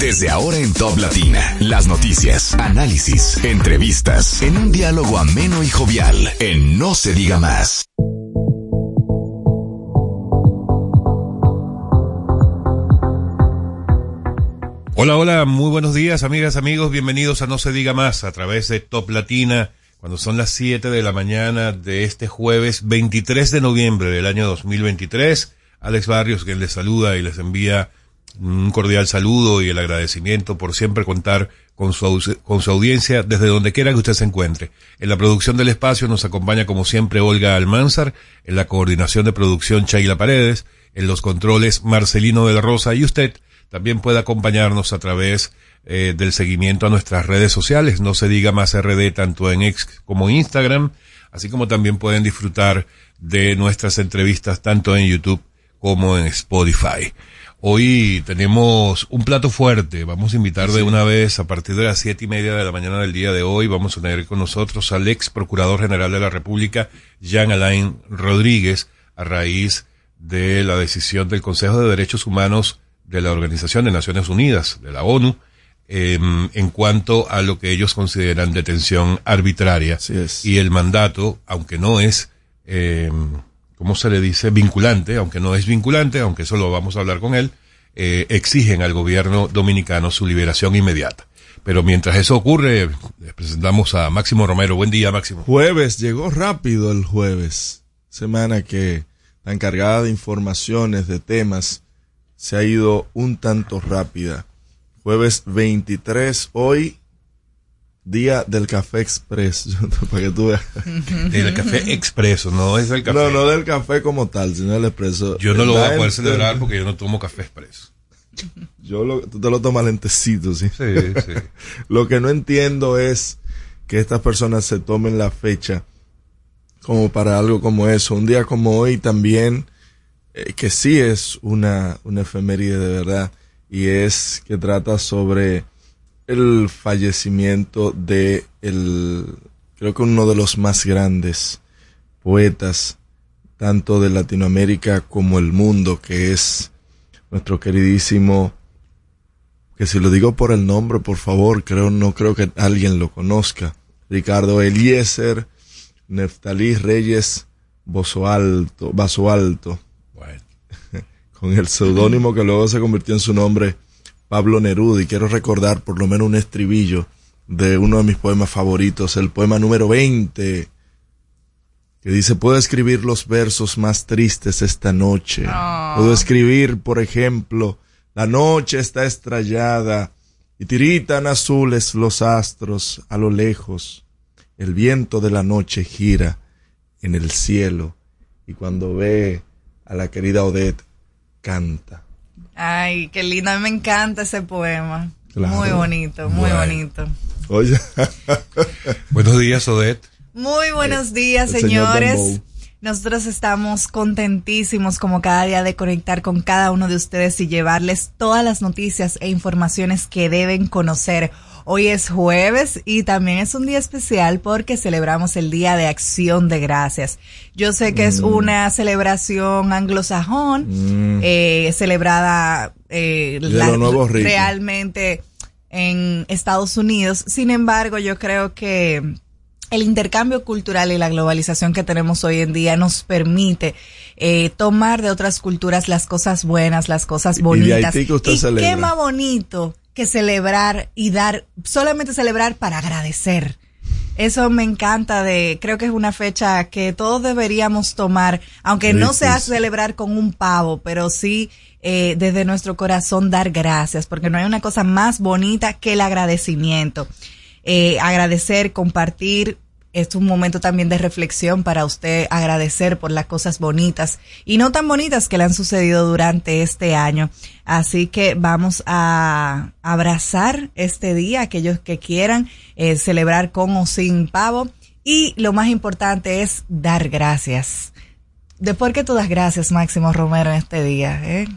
Desde ahora en Top Latina, las noticias, análisis, entrevistas, en un diálogo ameno y jovial, en No se diga más. Hola, hola, muy buenos días, amigas, amigos, bienvenidos a No se diga más a través de Top Latina, cuando son las 7 de la mañana de este jueves 23 de noviembre del año 2023. Alex Barrios, quien les saluda y les envía un cordial saludo y el agradecimiento por siempre contar con su, con su audiencia desde donde quiera que usted se encuentre. En la producción del espacio nos acompaña como siempre Olga Almanzar, en la coordinación de producción Chaila Paredes, en los controles Marcelino de la Rosa y usted también puede acompañarnos a través eh, del seguimiento a nuestras redes sociales, no se diga más RD tanto en X como Instagram, así como también pueden disfrutar de nuestras entrevistas tanto en YouTube como en Spotify. Hoy tenemos un plato fuerte. Vamos a invitar de una vez a partir de las siete y media de la mañana del día de hoy. Vamos a tener con nosotros al ex procurador general de la República, Jean Alain Rodríguez, a raíz de la decisión del Consejo de Derechos Humanos de la Organización de Naciones Unidas, de la ONU, en cuanto a lo que ellos consideran detención arbitraria y el mandato, aunque no es, eh, ¿cómo se le dice? Vinculante, aunque no es vinculante, aunque eso lo vamos a hablar con él, eh, exigen al gobierno dominicano su liberación inmediata. Pero mientras eso ocurre, presentamos a Máximo Romero. Buen día, Máximo. Jueves, llegó rápido el jueves. Semana que está encargada de informaciones, de temas se ha ido un tanto rápida. Jueves 23, hoy, día del café express. para que tú veas. El café expreso, no es el café. No, no del café como tal, sino el expreso. Yo no lo voy a poder celebrar porque yo no tomo café expreso. Yo lo, tú te lo tomas lentecito, ¿sí? Sí, sí. lo que no entiendo es que estas personas se tomen la fecha como para algo como eso. Un día como hoy también eh, que sí es una, una efeméride de verdad y es que trata sobre el fallecimiento de el, creo que uno de los más grandes poetas, tanto de Latinoamérica como el mundo, que es nuestro queridísimo, que si lo digo por el nombre, por favor, creo, no creo que alguien lo conozca, Ricardo Eliezer Neftalí Reyes Bosoalto, Alto con el seudónimo que luego se convirtió en su nombre, Pablo Neruda, y quiero recordar por lo menos un estribillo de uno de mis poemas favoritos, el poema número 20, que dice, puedo escribir los versos más tristes esta noche. Oh. Puedo escribir, por ejemplo, la noche está estrellada y tiritan azules los astros a lo lejos. El viento de la noche gira en el cielo y cuando ve a la querida Odette canta. Ay, qué lindo, a mí me encanta ese poema. Claro. Muy bonito, muy Bueno. bonito. Oye, Buenos días, Odette. Muy buenos días, el señor señores. Nosotros estamos contentísimos como cada día de conectar con cada uno de ustedes y llevarles todas las noticias e informaciones que deben conocer. Hoy es jueves y también es un día especial porque celebramos el Día de Acción de Gracias. Yo sé que Mm. es una celebración anglosajón, eh, celebrada eh, realmente en Estados Unidos. Sin embargo, yo creo que el intercambio cultural y la globalización que tenemos hoy en día nos permite eh, tomar de otras culturas las cosas buenas, las cosas de bonitas. Haití que usted y celebra. qué más bonito que celebrar y dar, solamente celebrar para agradecer. Eso me encanta de, creo que es una fecha que todos deberíamos tomar, aunque no sea celebrar con un pavo, pero sí eh, desde nuestro corazón dar gracias, porque no hay una cosa más bonita que el agradecimiento. Eh, agradecer, compartir, es un momento también de reflexión para usted agradecer por las cosas bonitas y no tan bonitas que le han sucedido durante este año. Así que vamos a abrazar este día, aquellos que quieran eh, celebrar con o sin pavo. Y lo más importante es dar gracias. ¿De por qué tú das gracias, Máximo Romero, en este día? eh?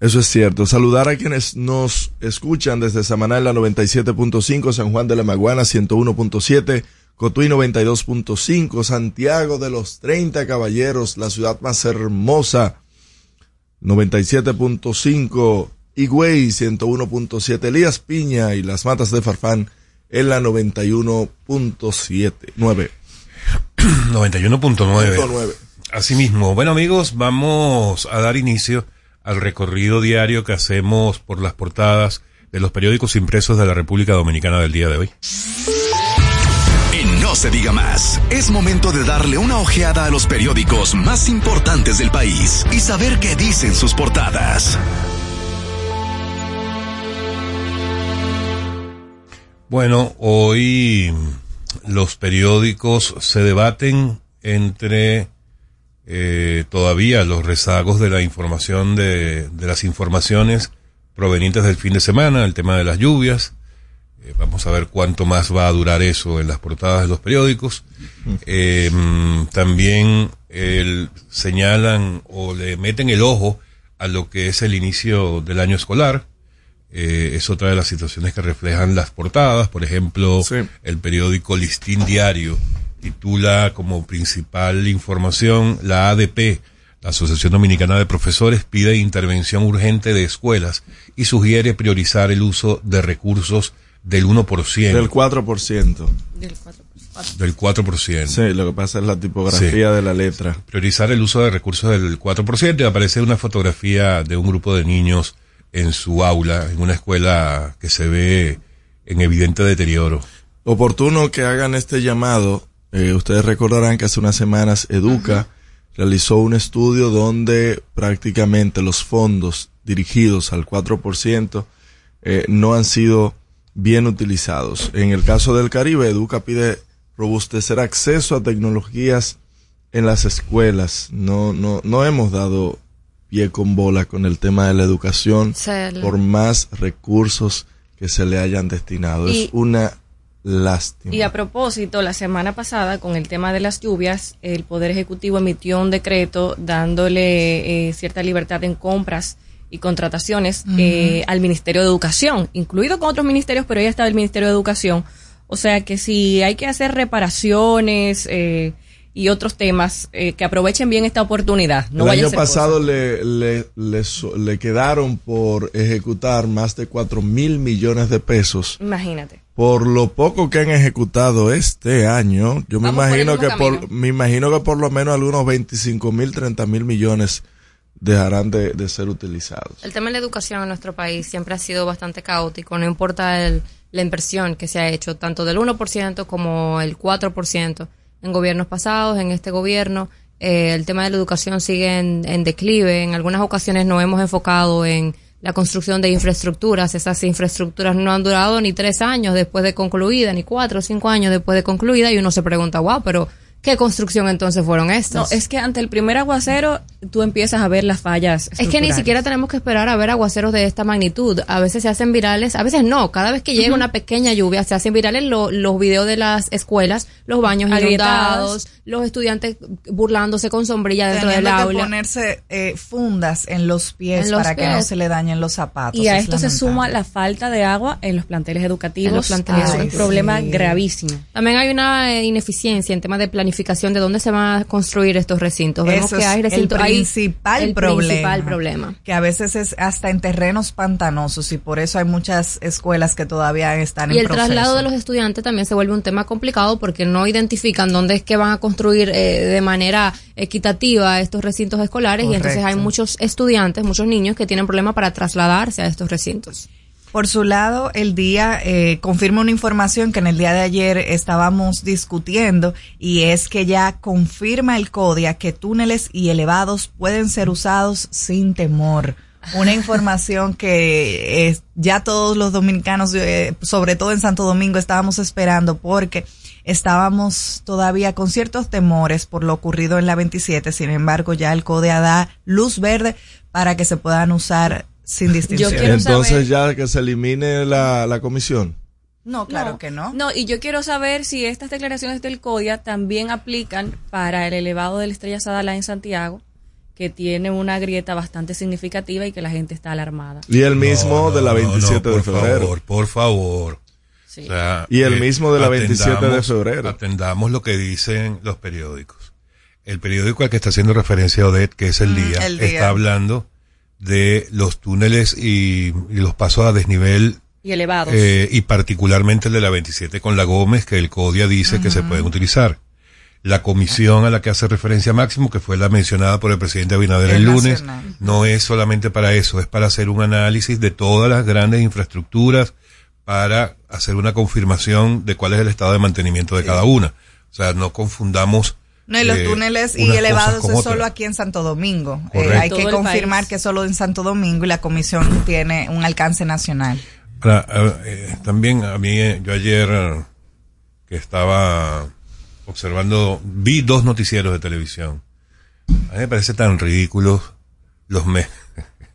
Eso es cierto. Saludar a quienes nos escuchan desde Samaná la 97.5, San Juan de la Maguana 101.7, Cotuí 92.5, Santiago de los 30 Caballeros, la ciudad más hermosa 97.5 Higüey 101.7, Elías Piña y las Matas de Farfán en la 91.7, 9. 91.9. Asimismo, bueno amigos, vamos a dar inicio al recorrido diario que hacemos por las portadas de los periódicos impresos de la República Dominicana del día de hoy. Se diga más, es momento de darle una ojeada a los periódicos más importantes del país y saber qué dicen sus portadas. Bueno, hoy los periódicos se debaten entre eh, todavía los rezagos de la información de, de, las informaciones provenientes del fin de semana, el tema de las lluvias. Eh, vamos a ver cuánto más va a durar eso en las portadas de los periódicos. Eh, también el, señalan o le meten el ojo a lo que es el inicio del año escolar. Eh, es otra de las situaciones que reflejan las portadas. Por ejemplo, sí. el periódico Listín Diario titula como principal información la ADP, la Asociación Dominicana de Profesores, pide intervención urgente de escuelas y sugiere priorizar el uso de recursos del 1%. Del 4%. Del 4%. Del 4%. Sí, lo que pasa es la tipografía sí. de la letra. Priorizar el uso de recursos del 4%. Y aparece una fotografía de un grupo de niños en su aula, en una escuela que se ve en evidente deterioro. Oportuno que hagan este llamado eh, ustedes recordarán que hace unas semanas Educa Ajá. realizó un estudio donde prácticamente los fondos dirigidos al 4% eh, no han sido bien utilizados. En el caso del Caribe, Educa pide robustecer acceso a tecnologías en las escuelas. No, no, no hemos dado pie con bola con el tema de la educación por más recursos que se le hayan destinado. Y- es una lástima. Y a propósito, la semana pasada, con el tema de las lluvias, el Poder Ejecutivo emitió un decreto dándole eh, cierta libertad en compras y contrataciones eh, al Ministerio de Educación, incluido con otros ministerios, pero ya estaba el Ministerio de Educación. O sea que si hay que hacer reparaciones eh, y otros temas, eh, que aprovechen bien esta oportunidad. No el vaya año pasado le, le, le, so- le quedaron por ejecutar más de 4 mil millones de pesos. Imagínate. Por lo poco que han ejecutado este año, yo me Vamos imagino que por, me imagino que por lo menos algunos 25 mil, 30 mil millones dejarán de, de ser utilizados. El tema de la educación en nuestro país siempre ha sido bastante caótico, no importa el- la inversión que se ha hecho, tanto del 1% como el 4% en gobiernos pasados, en este gobierno. eh, el tema de la educación sigue en, en declive. En algunas ocasiones nos hemos enfocado en la construcción de infraestructuras. Esas infraestructuras no han durado ni tres años después de concluida, ni cuatro o cinco años después de concluida, y uno se pregunta, wow, pero ¿qué construcción entonces fueron estas? No, es que ante el primer aguacero tú empiezas a ver las fallas. Es que ni siquiera tenemos que esperar a ver aguaceros de esta magnitud. A veces se hacen virales, a veces no. Cada vez que llega una pequeña lluvia, se hacen virales lo- los videos de las escuelas, los baños Agrietados. inundados, los estudiantes burlándose con sombrilla dentro del Teniendo que aula. ponerse eh, fundas en los pies En los para que no se le dañen los zapatos. Y a Es esto se suma la falta de agua en los planteles educativos. En los planteles que es un problema gravísimo. También hay una eh, ineficiencia en temas de planificación de dónde se van a construir estos recintos. Vemos Eso que hay recintos principal el problema. principal problema. Que a veces es hasta en terrenos pantanosos y por eso hay muchas escuelas que todavía están Y en el proceso. traslado de los estudiantes también se vuelve un tema complicado porque no identifican dónde es que van a construir eh, de manera equitativa estos recintos escolares y entonces hay muchos estudiantes, muchos niños que tienen problemas para trasladarse a estos recintos. Por su lado, el día eh, confirma una información que en el día de ayer estábamos discutiendo y es que ya confirma el CODIA que túneles y elevados pueden ser usados sin temor. Una información que eh, ya todos los dominicanos, eh, sobre todo en Santo Domingo, estábamos esperando porque estábamos todavía con ciertos temores por lo ocurrido en la 27. Sin embargo, ya el CODIA da luz verde para que se puedan usar sin distinción. Entonces saber- ya que se elimine la, la comisión. No, claro que no. No, y yo quiero saber si estas declaraciones del CODIA también aplican para el elevado de la Estrella Sadala en Santiago, que tiene una grieta bastante significativa y que la gente está alarmada. Y el mismo No, de la no, 27 no, de por febrero. Favor, por favor. Sí. O sea, Y el eh, mismo de la 27 de atendamos- febrero. Atendamos lo que dicen los periódicos. El periódico al que está haciendo referencia Odette, que es el Mm, día, El Día. está hablando de los túneles y, y los pasos a desnivel Y elevados. eh, y particularmente el de la 27 con la Gómez, que el CODIA dice que se pueden utilizar. La comisión a la que hace referencia Máximo, que fue la mencionada por el presidente Abinader el, El lunes, nacional. no es solamente para eso, es para hacer un análisis de todas las grandes infraestructuras, para hacer una confirmación de cuál es el estado de mantenimiento de cada una. O sea, no confundamos. No, y los eh, túneles y elevados es solo aquí en Santo Domingo. Eh, hay que Todo confirmar país. que es solo en Santo Domingo y la comisión tiene un alcance nacional. Ahora, eh, también a mí, eh, yo ayer eh, que estaba observando, vi dos noticieros de televisión. A mí me parece tan ridículos los, me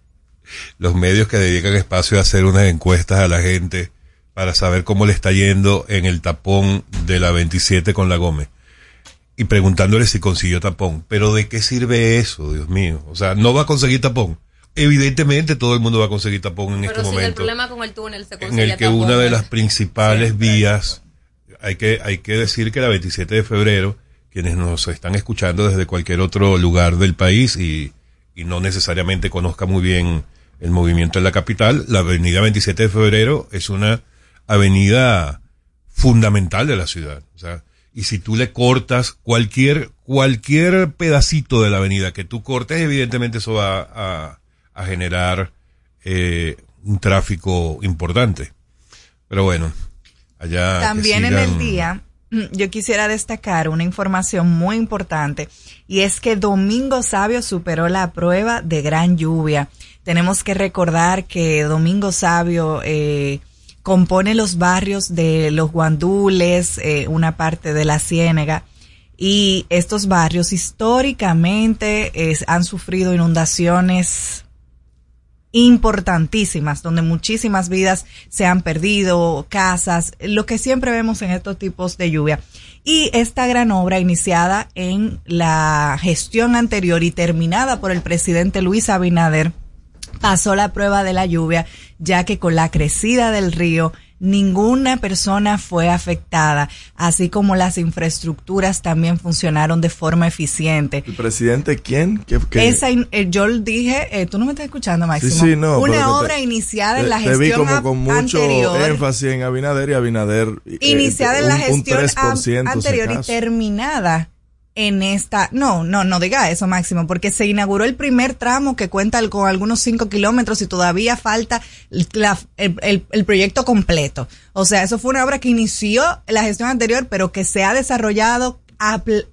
los medios que dedican espacio a hacer unas encuestas a la gente para saber cómo le está yendo en el tapón de la 27 con la Gómez. Y preguntándole si consiguió tapón. Pero ¿de qué sirve eso, Dios mío? O sea, no va a conseguir tapón. Evidentemente todo el mundo va a conseguir tapón en Pero este si el momento problema con el túnel se en el que tapón, una de ¿eh? las principales vías, hay que, hay que decir que la 27 de febrero, quienes nos están escuchando desde cualquier otro lugar del país y, y no necesariamente conozca muy bien el movimiento en la capital, la avenida 27 de febrero es una avenida fundamental de la ciudad. O sea, y si tú le cortas cualquier, cualquier pedacito de la avenida que tú cortes, evidentemente eso va a, a generar eh, un tráfico importante. Pero bueno, allá. También en el día, mm, yo quisiera destacar una información muy importante y es que Domingo Sabio superó la prueba de gran lluvia. Tenemos que recordar que Domingo Sabio eh, compone los barrios de los Guandules, eh, una parte de la Ciénega. Y estos barrios históricamente han sufrido inundaciones importantísimas, donde muchísimas vidas se han perdido, casas, lo que siempre vemos en estos tipos de lluvia. Y esta gran obra iniciada en la gestión anterior y terminada por el presidente Luis Abinader, pasó la prueba de la lluvia, ya que con la crecida del río ninguna persona fue afectada, así como las infraestructuras también funcionaron de forma eficiente. ¿El presidente quién? ¿Qué, qué? Esa, in- eh, yo dije, eh, tú no me estás escuchando, Máximo. Sí, sí, no. Una obra te- iniciada en la te gestión vi como con mucho anterior. énfasis en Abinader y Abinader. eh, iniciada en la un- un gestión 3% a- si anterior y terminada en esta, no, no, no diga eso Máximo, porque se inauguró el primer tramo que cuenta con algunos cinco kilómetros y todavía falta la- el, el- el proyecto completo. O sea, eso fue una obra que inició la gestión anterior, pero que se ha desarrollado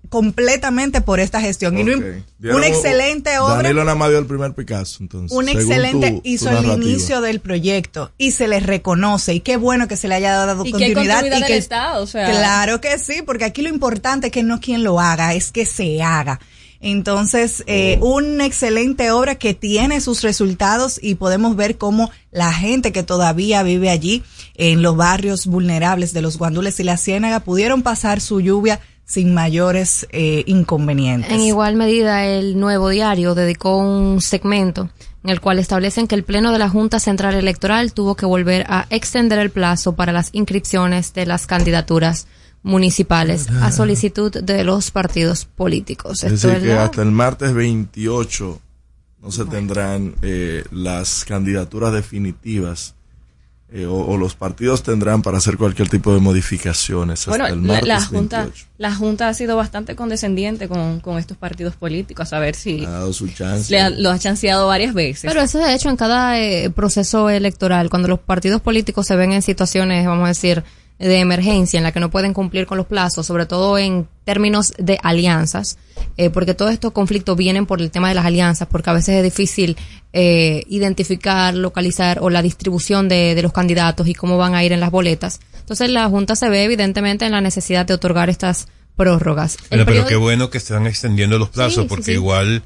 completamente por esta gestión. Y no una un- excelente obra. Danilo nada más dio el primer Picasso, entonces. Un excelente tu- tu hizo el inicio del proyecto y se les reconoce y qué bueno que se le haya dado Y continuidad continuidad y que del Estado, o sea. claro que sí porque aquí lo importante es que no quien lo haga es que se haga entonces eh, Oh. una excelente obra que tiene sus resultados y podemos ver cómo la gente que todavía vive allí en los barrios vulnerables de los Guandules y la Ciénaga pudieron pasar su lluvia sin mayores eh, inconvenientes. En igual medida, el nuevo diario dedicó un segmento en el cual establecen que el Pleno de la Junta Central Electoral tuvo que volver a extender el plazo para las inscripciones de las candidaturas municipales a solicitud de los partidos políticos. Es decir, es que la- hasta el martes 28 no se tendrán eh, las candidaturas definitivas eh, o, o los partidos tendrán para hacer cualquier tipo de modificaciones hasta Bueno, el la, martes la junta, 28. la junta ha sido bastante condescendiente con, con estos partidos políticos, a ver si Ha dado su chance. le ha- lo ha chanceado varias veces. Pero eso de hecho en cada eh, proceso electoral, cuando los partidos políticos se ven en situaciones, vamos a decir, de emergencia en la que no pueden cumplir con los plazos, sobre todo en términos de alianzas, eh, porque todos estos conflictos vienen por el tema de las alianzas, porque a veces es difícil eh, identificar, localizar o la distribución de, de los candidatos y cómo van a ir en las boletas. Entonces la Junta se ve evidentemente en la necesidad de otorgar estas prórrogas. Pero periodo- qué bueno que están extendiendo los plazos, Sí, porque sí. igual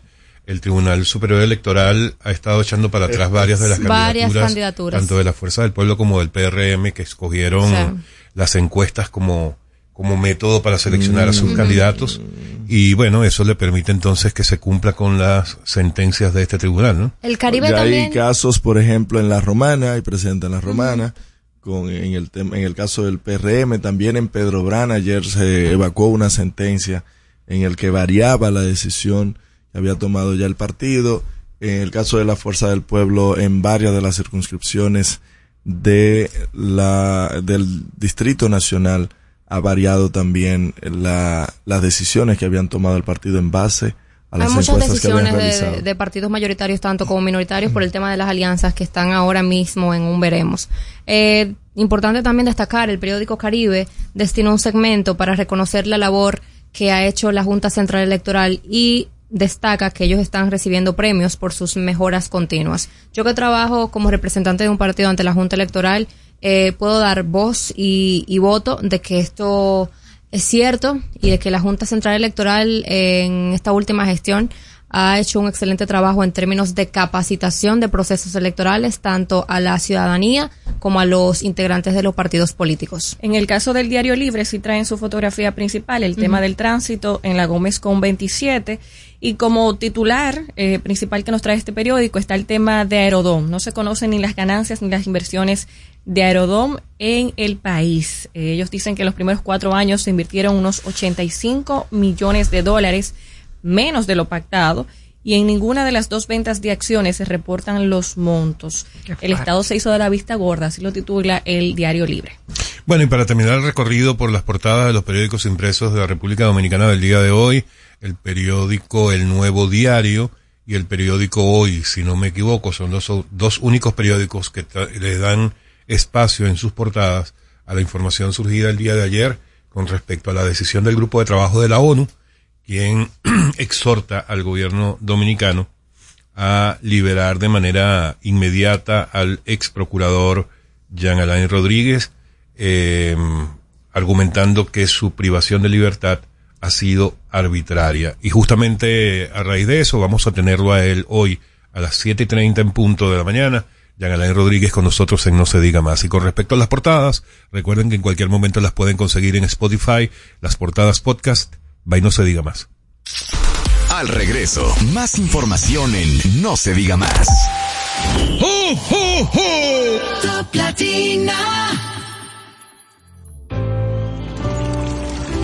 el Tribunal Superior Electoral ha estado echando para atrás varias de las Varias candidaturas, candidaturas. tanto de la Fuerza del Pueblo como del PRM, que escogieron. Las encuestas como, como método para seleccionar a sus Mm. candidatos. Y bueno, eso le permite entonces que se cumpla con las sentencias de este tribunal, ¿no? el Caribe ya también. hay casos, por ejemplo, en la Romana, hay presidente en la Romana, con, en, el tem- en el caso del PRM, también en Pedro Brana, ayer se evacuó una sentencia en el que variaba la decisión que había tomado ya el partido. en el caso de la Fuerza del Pueblo, en varias de las circunscripciones de la, del Distrito Nacional, ha variado también la, las decisiones que habían tomado el partido en base a las Hay muchas decisiones de partidos mayoritarios, tanto como minoritarios, por el tema de las alianzas que están ahora mismo en un veremos. Eh, importante también destacar, el periódico Caribe destinó un segmento para reconocer la labor que ha hecho la Junta Central Electoral y destaca que ellos están recibiendo premios por sus mejoras continuas. Yo que trabajo como representante de un partido ante la Junta Electoral, eh, puedo dar voz y, y voto de que esto es cierto y de que la Junta Central Electoral en esta última gestión ha hecho un excelente trabajo en términos de capacitación de procesos electorales tanto a la ciudadanía como a los integrantes de los partidos políticos. En el caso del Diario Libre sí traen su fotografía principal, el tema del tránsito en la Gómez con 27 y como titular eh, principal que nos trae este periódico está el tema de Aerodom. No se conocen ni las ganancias ni las inversiones de Aerodom en el país. Eh, ellos dicen que en los primeros cuatro años se invirtieron unos 85 millones de dólares menos de lo pactado y en ninguna de las dos ventas de acciones se reportan los montos. El Estado se hizo de la vista gorda, así lo titula el Diario Libre. Bueno, y para terminar el recorrido por las portadas de los periódicos impresos de la República Dominicana del día de hoy, el periódico El Nuevo Diario y el periódico Hoy, si no me equivoco, son los dos únicos periódicos que le dan espacio en sus portadas a la información surgida el día de ayer con respecto a la decisión del grupo de trabajo de la ONU, quien exhorta al gobierno dominicano a liberar de manera inmediata al ex procurador Jean Alain Rodríguez, eh, argumentando que su privación de libertad ha sido arbitraria. Y justamente a raíz de eso vamos a tenerlo a él hoy a las 7.30 en punto de la mañana. Jean Alain Rodríguez con nosotros en No se diga más. Y con respecto a las portadas, recuerden que en cualquier momento las pueden conseguir en Spotify, las portadas podcast, by No se diga más. Al regreso, más información en No se diga más. ¡Oh, oh, oh! Top Latina.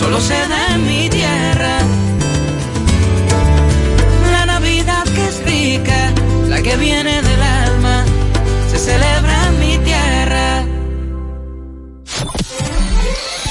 solo se da en mi tierra. La Navidad que es rica, la que viene del alma, se celebra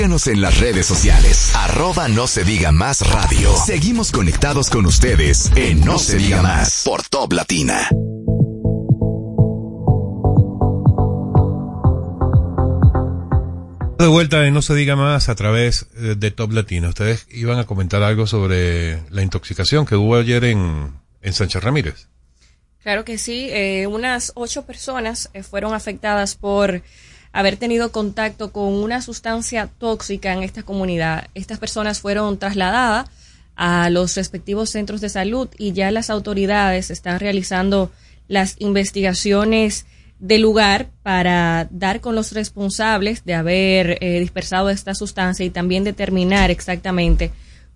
Síguenos en las redes sociales. Arroba no se diga más radio. Seguimos conectados con ustedes en No, se diga más por Top Latina. De vuelta en No se diga más a través eh, de Top Latino. Ustedes iban a comentar algo sobre la intoxicación que hubo ayer en, en Sánchez Ramírez. Claro que sí, eh, unas ocho personas eh, fueron afectadas por haber tenido contacto con una sustancia tóxica en esta comunidad. Estas personas fueron trasladadas a los respectivos centros de salud y ya las autoridades están realizando las investigaciones del lugar para dar con los responsables de haber eh, dispersado esta sustancia y también determinar exactamente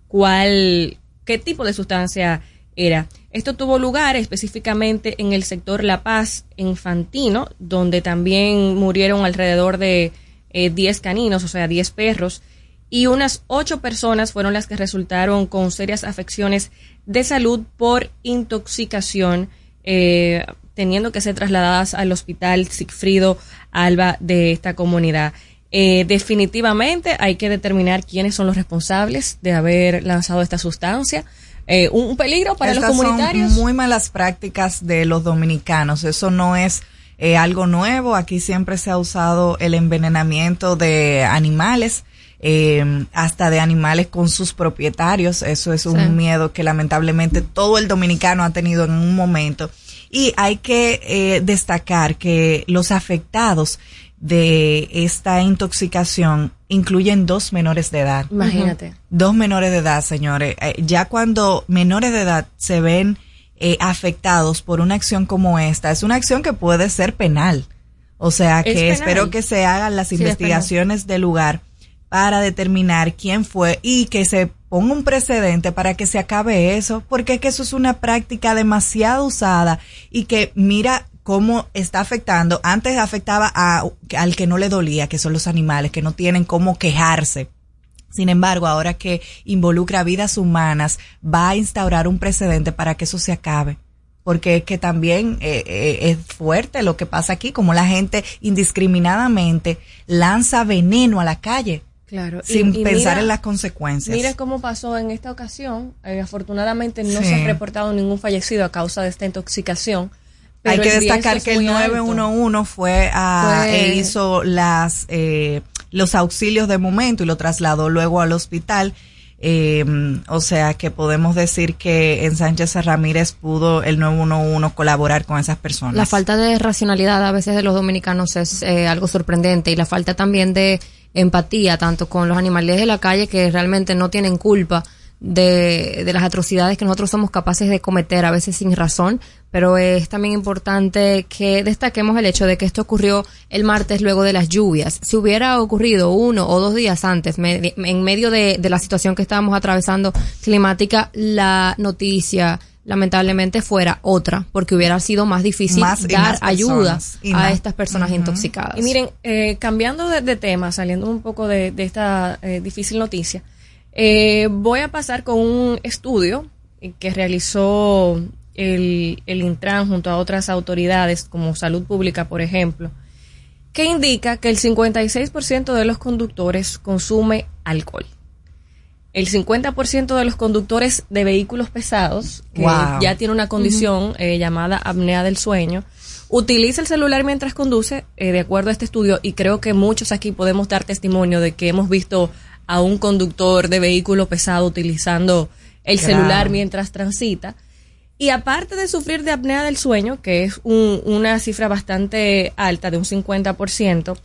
cuál, qué tipo de sustancia era. Esto tuvo lugar específicamente en el sector La Paz, en Fantino, donde también murieron alrededor de eh, 10 caninos, o sea, 10 perros, y unas 8 personas fueron las que resultaron con serias afecciones de salud por intoxicación. Eh, teniendo que ser trasladadas al hospital Sigfrido Alba de esta comunidad. Eh, definitivamente hay que determinar quiénes son los responsables de haber lanzado esta sustancia. Eh, un peligro para Estas los comunitarios. Son muy malas prácticas de los dominicanos. Eso no es eh, algo nuevo. Aquí siempre se ha usado el envenenamiento de animales. eh, hasta de animales con sus propietarios. Eso es un Sí. miedo que lamentablemente todo el dominicano ha tenido en un momento. Y hay que eh, destacar que los afectados de esta intoxicación incluyen dos menores de edad. Imagínate. Dos menores de edad, señores. Eh, ya cuando menores de edad se ven eh, afectados por una acción como esta, es una acción que puede ser penal. O sea que espero que se hagan las Sí, investigaciones del lugar para determinar quién fue y que se ponga un precedente para que se acabe eso, porque es que eso es una práctica demasiado usada y que mira cómo está afectando. Antes afectaba a, al que no le dolía, que son los animales, que no tienen cómo quejarse. Sin embargo, ahora que involucra vidas humanas, va a instaurar un precedente para que eso se acabe. Porque es que también eh, eh, es fuerte lo que pasa aquí, como la gente indiscriminadamente lanza veneno a la calle Claro. y- sin y pensar mira- en las consecuencias. Mira cómo pasó en esta ocasión. Eh, afortunadamente no Sí. se ha reportado ningún fallecido a causa de esta intoxicación. Hay pero que el riesgo destacar es que el muy alto. 911 fue a, Fue- e hizo las eh, los auxilios de momento y lo trasladó luego al hospital. Eh, o sea que podemos decir que en Sánchez Ramírez pudo el 911 colaborar con esas personas. La falta de racionalidad a veces de los dominicanos es eh, algo sorprendente y la falta también de empatía tanto con los animales de la calle que realmente no tienen culpa de, de las atrocidades que nosotros somos capaces de cometer a veces sin razón, pero es también importante que destaquemos el hecho de que esto ocurrió el martes luego de las lluvias. Si hubiera ocurrido uno o dos días antes, me- en medio de, de la situación que estábamos atravesando climática, la noticia lamentablemente fuera otra, porque hubiera sido más difícil Más dar más ayuda a estas personas intoxicadas. Y miren, eh, cambiando de, de tema, saliendo un poco de, de esta eh, difícil noticia, eh, voy a pasar con un estudio que realizó el, el Intran junto a otras autoridades como Salud Pública, por ejemplo, que indica que el 56% de los conductores consume alcohol. El 50% de los conductores de vehículos pesados, que Wow. ya tiene una condición eh, llamada apnea del sueño, utiliza el celular mientras conduce, eh, de acuerdo a este estudio, y creo que muchos aquí podemos dar testimonio de que hemos visto a un conductor de vehículo pesado utilizando el Claro. celular mientras transita. Y aparte de sufrir de apnea del sueño, que es un- una cifra bastante alta, de un 50%,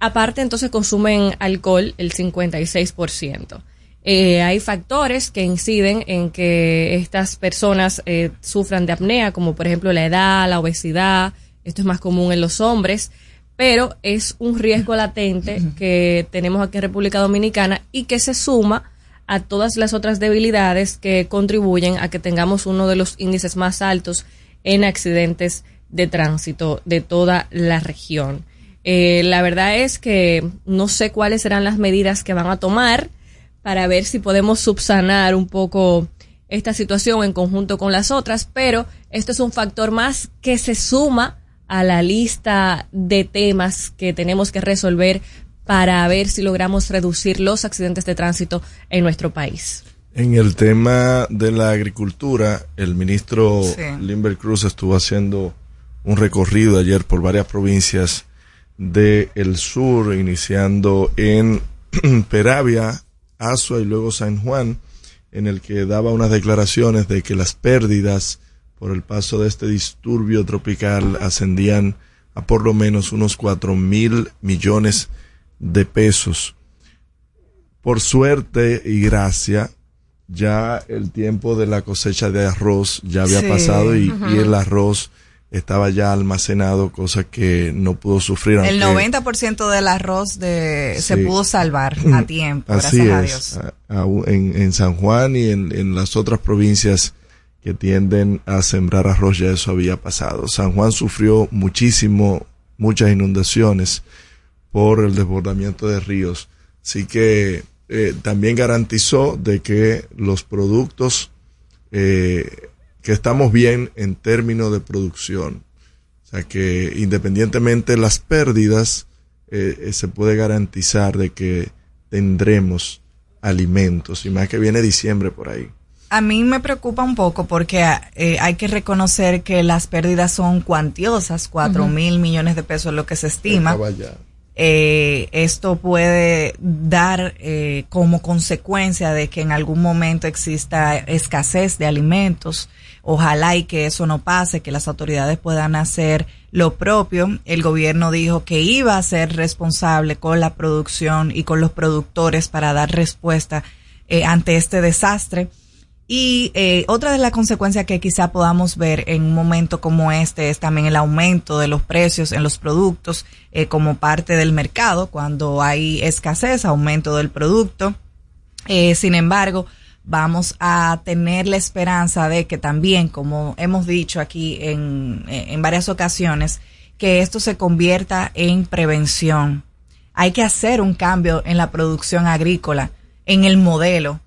aparte entonces consumen alcohol el 56%. Eh, hay factores que inciden en que estas personas eh, sufran de apnea, como por ejemplo la edad, la obesidad, esto es más común en los hombres, pero es un riesgo latente que tenemos aquí en República Dominicana y que se suma a todas las otras debilidades que contribuyen a que tengamos uno de los índices más altos en accidentes de tránsito de toda la región. Eh, la verdad es que no sé cuáles serán las medidas que van a tomar para ver si podemos subsanar un poco esta situación en conjunto con las otras, pero esto es un factor más que se suma a la lista de temas que tenemos que resolver para ver si logramos reducir los accidentes de tránsito en nuestro país. En el tema de la agricultura, el ministro Sí. Limber Cruz estuvo haciendo un recorrido ayer por varias provincias del sur, iniciando en Peravia, Azua y luego San Juan, en el que daba unas declaraciones de que las pérdidas por el paso de este disturbio tropical ascendían a por lo menos unos cuatro mil millones de pesos. Por suerte y gracia, ya el tiempo de la cosecha de arroz ya había Sí. pasado y, el arroz estaba ya almacenado, cosa que no pudo sufrir. El aunque- 90% del arroz de, se pudo salvar a tiempo, Así gracias a es. Dios. A- a- en, en San Juan y en, en las otras provincias que tienden a sembrar arroz ya eso había pasado. San Juan sufrió muchísimo, muchas inundaciones por el desbordamiento de ríos. Así que eh, también garantizó de que los productos, eh, que estamos bien en términos de producción. O sea que independientemente de las pérdidas, eh, se puede garantizar de que tendremos alimentos y más que viene diciembre por ahí. A mí me preocupa un poco porque eh, hay que reconocer que las pérdidas son cuantiosas, cuatro mil millones de pesos es lo que se estima. Eh, esto puede dar eh, como consecuencia de que en algún momento exista escasez de alimentos. Ojalá y que eso no pase, que las autoridades puedan hacer lo propio. El gobierno dijo que iba a ser responsable con la producción y con los productores para dar respuesta eh, ante este desastre. Y eh, otra de las consecuencias que quizá podamos ver en un momento como este es también el aumento de los precios en los productos eh, como parte del mercado, cuando hay escasez, aumento del producto. Eh, sin embargo, vamos a tener la esperanza de que también, como hemos dicho aquí en, en varias ocasiones, que esto se convierta en prevención. Hay que hacer un cambio en la producción agrícola, en el modelo.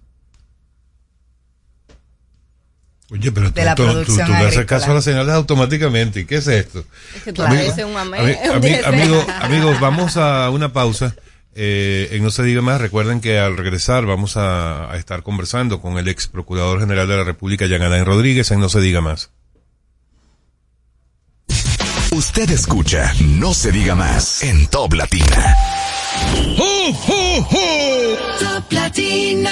Oye, pero tú, de la tú- tú- producción tú le haces caso a las señales automáticamente. ¿Y qué es esto? Es que tú pareces un ami- deseo. amigo- amigos, vamos a una pausa. Eh, en No se diga más, recuerden que al regresar vamos a, a estar conversando con el ex procurador general de la República, Jean Alain Rodríguez, en No se diga más. Usted escucha No se diga más en Top Latina. Top Latina.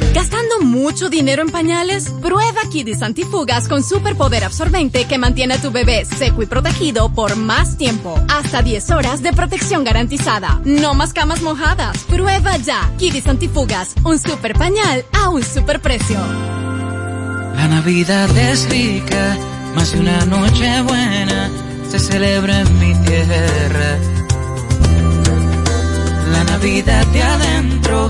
¿Gastando mucho dinero en pañales? Prueba Kidis Antifugas con superpoder absorbente que mantiene a tu bebé seco y protegido por más tiempo. Hasta 10 horas de protección garantizada. No más camas mojadas. Prueba ya Kidis Antifugas, un super pañal a un super precio. La Navidad es rica, más de una noche buena se celebra en mi tierra. La Navidad de adentro,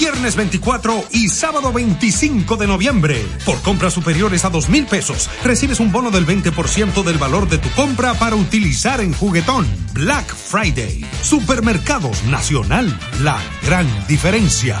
Viernes 24 y sábado 25 de noviembre. Por compras superiores a dos mil pesos, recibes un bono del 20% del valor de tu compra para utilizar en juguetón. Black Friday. Supermercados Nacional. La gran diferencia.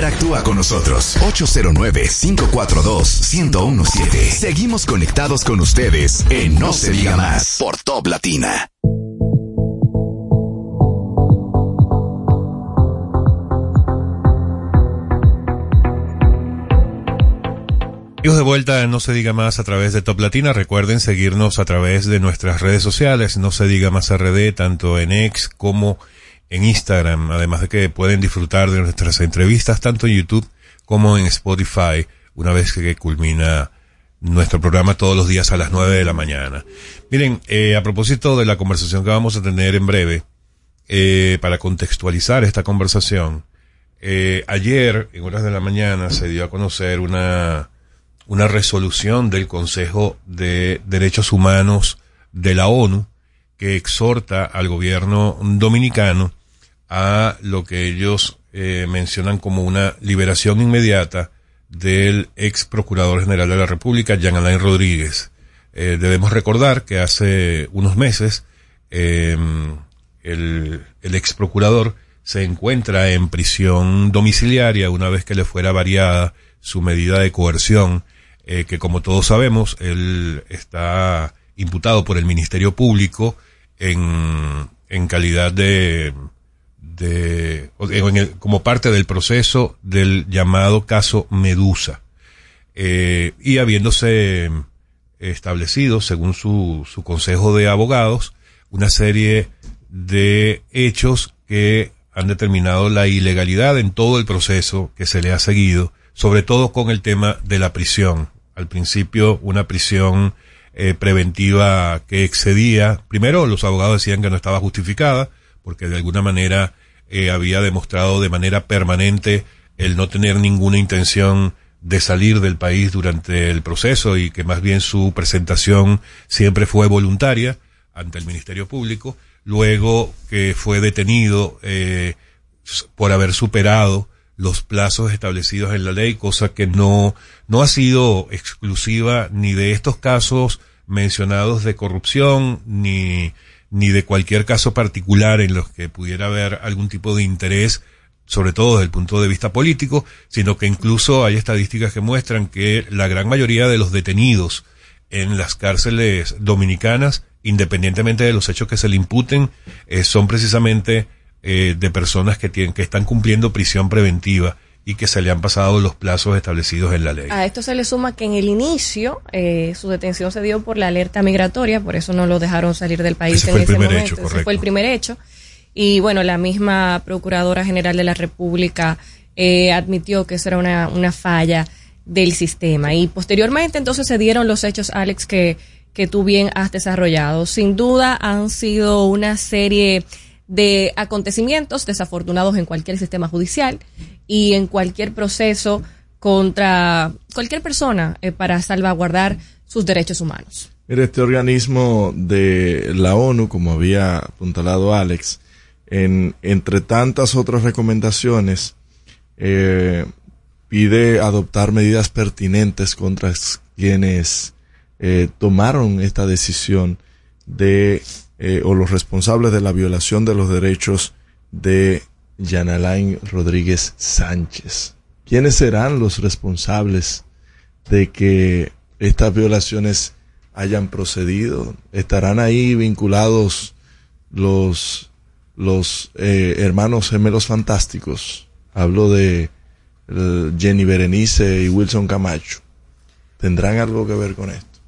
Interactúa con nosotros 809-542-1017. Seguimos conectados con ustedes en No, se diga más por Top Latina. Amigos de vuelta en No se diga más a través de Top Latina. Recuerden seguirnos a través de nuestras redes sociales, No se diga más RD, tanto en X como en Instagram, además de que pueden disfrutar de nuestras entrevistas tanto en YouTube como en Spotify una vez que culmina nuestro programa todos los días a las 9 de la mañana. Miren, eh, a propósito de la conversación que vamos a tener en breve, eh, para contextualizar esta conversación, eh, ayer, en horas de la mañana, se dio a conocer una, una resolución del Consejo de Derechos Humanos de la ONU que exhorta al gobierno dominicano a lo que ellos eh, mencionan como una liberación inmediata del ex procurador general de la República, Jean Alain Rodríguez. Eh, debemos recordar que hace unos meses em, el, el ex procurador se encuentra en prisión domiciliaria una vez que le fuera variada su medida de coerción, eh, que como todos sabemos, él está imputado por el Ministerio Público en, en calidad de de, como parte del proceso del llamado caso Medusa. Eh, y habiéndose establecido, según su, su consejo de abogados, una serie de hechos que han determinado la ilegalidad en todo el proceso que se le ha seguido, sobre todo con el tema de la prisión. Al principio, una prisión eh, preventiva que excedía, primero los abogados decían que no estaba justificada, porque de alguna manera eh, había demostrado de manera permanente el no tener ninguna intención de salir del país durante el proceso y que más bien su presentación siempre fue voluntaria ante el Ministerio Público, luego que fue detenido eh, por haber superado los plazos establecidos en la ley, cosa que no, no ha sido exclusiva ni de estos casos mencionados de corrupción, ni, ni de cualquier caso particular en los que pudiera haber algún tipo de interés, sobre todo desde el punto de vista político, sino que incluso hay estadísticas que muestran que la gran mayoría de los detenidos en las cárceles dominicanas, independientemente de los hechos que se le imputen, eh, son precisamente eh, de personas que tienen, que están cumpliendo prisión preventiva y que se le han pasado los plazos establecidos en la ley. A esto se le suma que en el inicio eh, su detención se dio por la alerta migratoria, por eso no lo dejaron salir del país ese en fue el ese primer momento. hecho, Ese fue el primer hecho. Y bueno, la misma Procuradora General de la República eh, admitió que eso era una, una falla del sistema. Y posteriormente entonces se dieron los hechos, Alex, que, que tú bien has desarrollado. Sin duda han sido una serie de acontecimientos desafortunados en cualquier sistema judicial y en cualquier proceso contra cualquier persona eh, para salvaguardar sus derechos humanos. Este organismo de la ONU, como había apuntalado Alex, en, entre tantas otras recomendaciones, eh, pide adoptar medidas pertinentes contra quienes eh, tomaron esta decisión de, eh, o los responsables de la violación de los derechos de Yanalain Rodríguez Sánchez. ¿Quiénes serán los responsables de que estas violaciones hayan procedido? ¿Estarán ahí vinculados los, los eh, hermanos gemelos fantásticos? Hablo de eh, Jenny Berenice y Wilson Camacho. ¿Tendrán algo que ver con esto?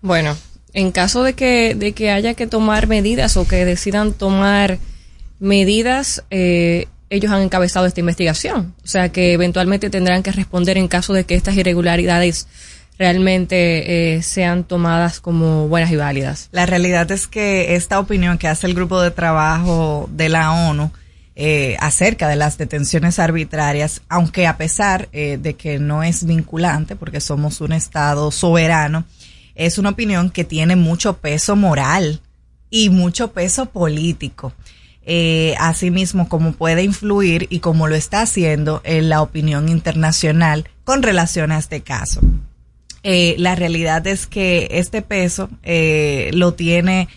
Bueno, En caso de que, de que haya que tomar medidas o que decidan tomar medidas, eh, ellos han encabezado esta investigación. O sea que eventualmente tendrán que responder en caso de que estas irregularidades realmente eh, sean tomadas como buenas y válidas. La realidad es que esta opinión que hace el grupo de trabajo de la ONU eh, acerca de las detenciones arbitrarias, aunque a pesar eh, de que no es vinculante, porque somos un Estado soberano, es una opinión que tiene mucho peso moral y mucho peso político. Eh, asimismo, como puede influir y como lo está haciendo en la opinión internacional con relación a este caso. Eh, la realidad es que este peso eh, lo tiene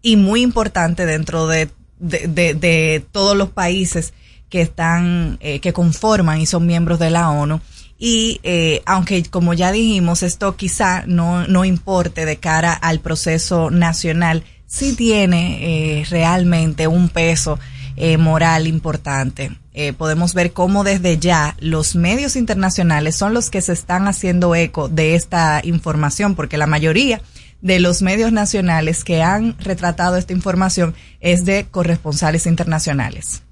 y muy importante dentro de, de, de, todos los países que están, eh, que conforman y son miembros de la ONU. Y eh, aunque, como ya dijimos, esto quizá no, no importe de cara al proceso nacional, sí tiene eh, realmente un peso eh, moral importante. Eh, podemos ver cómo desde ya los medios internacionales son los que se están haciendo eco de esta información, porque la mayoría de los medios nacionales que han retratado esta información es de corresponsales internacionales.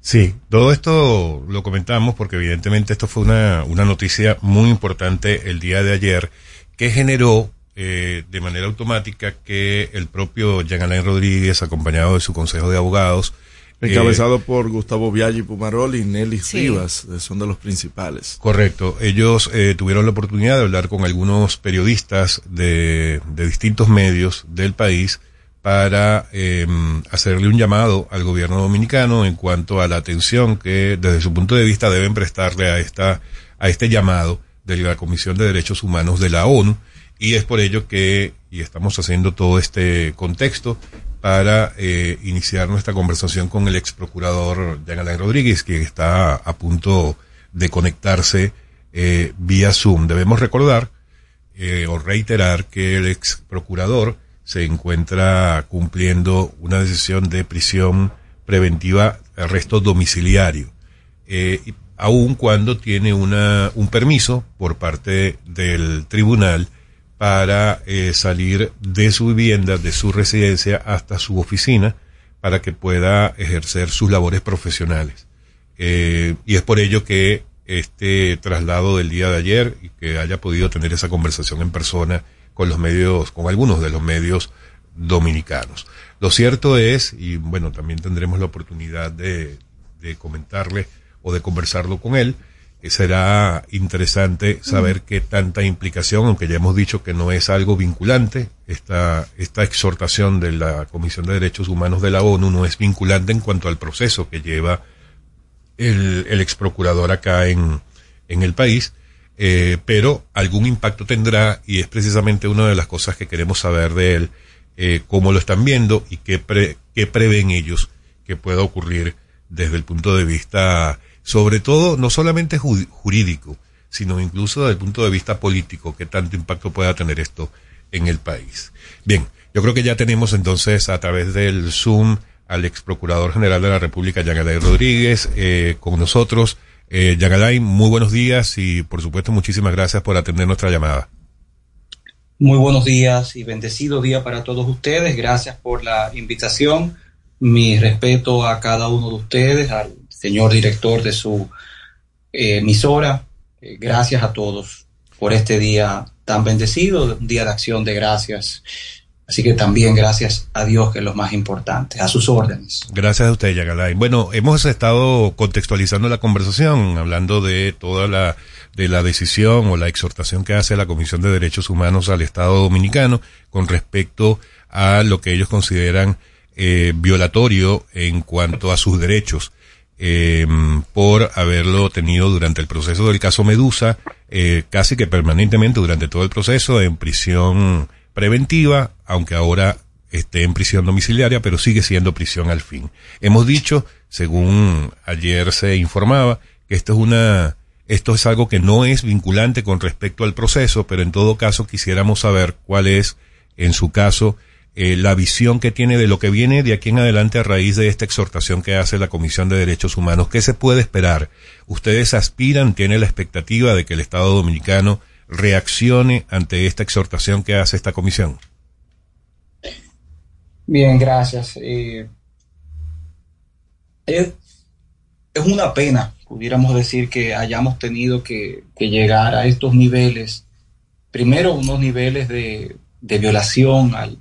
Sí, todo esto lo comentamos porque evidentemente esto fue una, una noticia muy importante el día de ayer que generó eh, de manera automática que el propio Jean Alain Rodríguez, acompañado de su consejo de abogados, Encabezado eh, por Gustavo Viaggi Pumarol y Nelly sí. Rivas, son de los principales. Correcto. Ellos eh, tuvieron la oportunidad de hablar con algunos periodistas de, de distintos medios del país para eh, hacerle un llamado al gobierno dominicano en cuanto a la atención que desde su punto de vista deben prestarle a esta a este llamado de la Comisión de Derechos Humanos de la ONU y es por ello que y estamos haciendo todo este contexto para eh, iniciar nuestra conversación con el ex procurador Jean Alain Rodríguez, que está a punto de conectarse eh, vía Zoom. Debemos recordar eh, o reiterar que el ex procurador se encuentra cumpliendo una decisión de prisión preventiva, arresto domiciliario, aun cuando tiene una, un permiso por parte del tribunal para eh, salir de su vivienda, de su residencia hasta su oficina para que pueda ejercer sus labores profesionales. Eh, y es por ello que este traslado del día de ayer y que haya podido tener esa conversación en persona con los medios, con algunos de los medios dominicanos. Lo cierto es, y bueno, también tendremos la oportunidad de, de comentarle o de conversarlo con él, será interesante saber qué tanta implicación, aunque ya hemos dicho que no es algo vinculante, esta, esta exhortación de la Comisión de Derechos Humanos de la ONU no es vinculante en cuanto al proceso que lleva el, el ex procurador acá en, en el país, eh, pero algún impacto tendrá y es precisamente una de las cosas que queremos saber de él, eh, cómo lo están viendo y qué, pre, qué prevén ellos que pueda ocurrir desde el punto de vista sobre todo no solamente jurídico, sino incluso desde el punto de vista político, qué tanto impacto pueda tener esto en el país. Bien, yo creo que ya tenemos entonces a través del Zoom al ex procurador general de la República, Yangalay Rodríguez, eh, con nosotros. Eh, muy buenos días y por supuesto muchísimas gracias por atender nuestra llamada. Muy buenos días y bendecido día para todos ustedes. Gracias por la invitación. Mi respeto a cada uno de ustedes, al señor director de su eh, emisora. Eh, gracias a todos por este día tan bendecido, un día de acción de gracias. Así que también gracias a Dios, que es lo más importante, a sus órdenes. Gracias a usted, Yagalay. Bueno, hemos estado contextualizando la conversación, hablando de toda la, de la decisión o la exhortación que hace la Comisión de Derechos Humanos al Estado Dominicano con respecto a lo que ellos consideran eh, violatorio en cuanto a sus derechos eh, por haberlo tenido durante el proceso del caso Medusa, eh, casi que permanentemente durante todo el proceso en prisión preventiva, aunque ahora esté en prisión domiciliaria, pero sigue siendo prisión al fin. Hemos dicho, según ayer se informaba, que esto es una, esto es algo que no es vinculante con respecto al proceso, pero en todo caso quisiéramos saber cuál es, en su caso, eh, la visión que tiene de lo que viene de aquí en adelante a raíz de esta exhortación que hace la Comisión de Derechos Humanos. ¿Qué se puede esperar? ¿Ustedes aspiran, tienen la expectativa de que el Estado Dominicano reaccione ante esta exhortación que hace esta comisión? Bien, gracias. Eh, es, es una pena, pudiéramos decir, que hayamos tenido que, que llegar a estos niveles. Primero, unos niveles de, de violación al,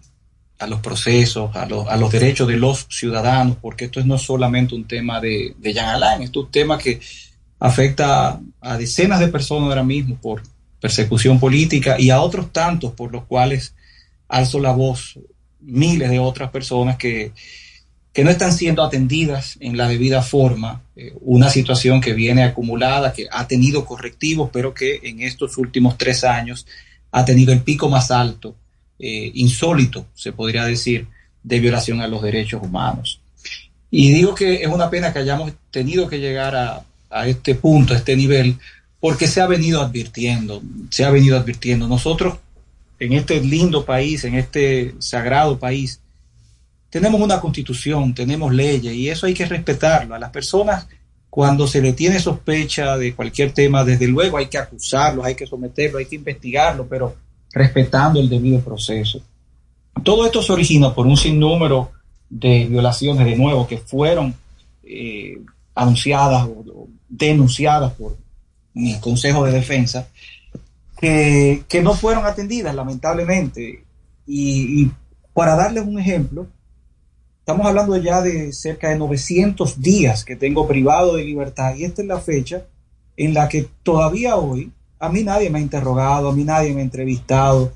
a los procesos, a, a los derechos de los ciudadanos, porque esto no es solamente un tema de, Jean Alain, esto es un tema que afecta a, a decenas de personas ahora mismo por persecución política y a otros tantos por los cuales alzo la voz miles de otras personas que, que no están siendo atendidas en la debida forma, eh, una situación que viene acumulada, que ha tenido correctivos, pero que en estos últimos tres años ha tenido el pico más alto, eh, insólito, se podría decir, de violación a los derechos humanos. Y digo que es una pena que hayamos tenido que llegar a, este punto, a este nivel, porque se ha venido advirtiendo, se ha venido advirtiendo. Nosotros en este lindo país, en este sagrado país, tenemos una constitución, tenemos leyes y eso hay que respetarlo. A las personas, cuando se le tiene sospecha de cualquier tema, desde luego hay que acusarlos, hay que someterlos, hay que investigarlo, pero respetando el debido proceso. Todo esto se origina por un sinnúmero de violaciones, de nuevo, que fueron eh, anunciadas o, denunciadas por mi Consejo de Defensa, que, que no fueron atendidas, lamentablemente. Y, y para darles un ejemplo, estamos hablando ya de cerca de 900 días que tengo privado de libertad y esta es la fecha en la que todavía hoy a mí nadie me ha interrogado, a mí nadie me ha entrevistado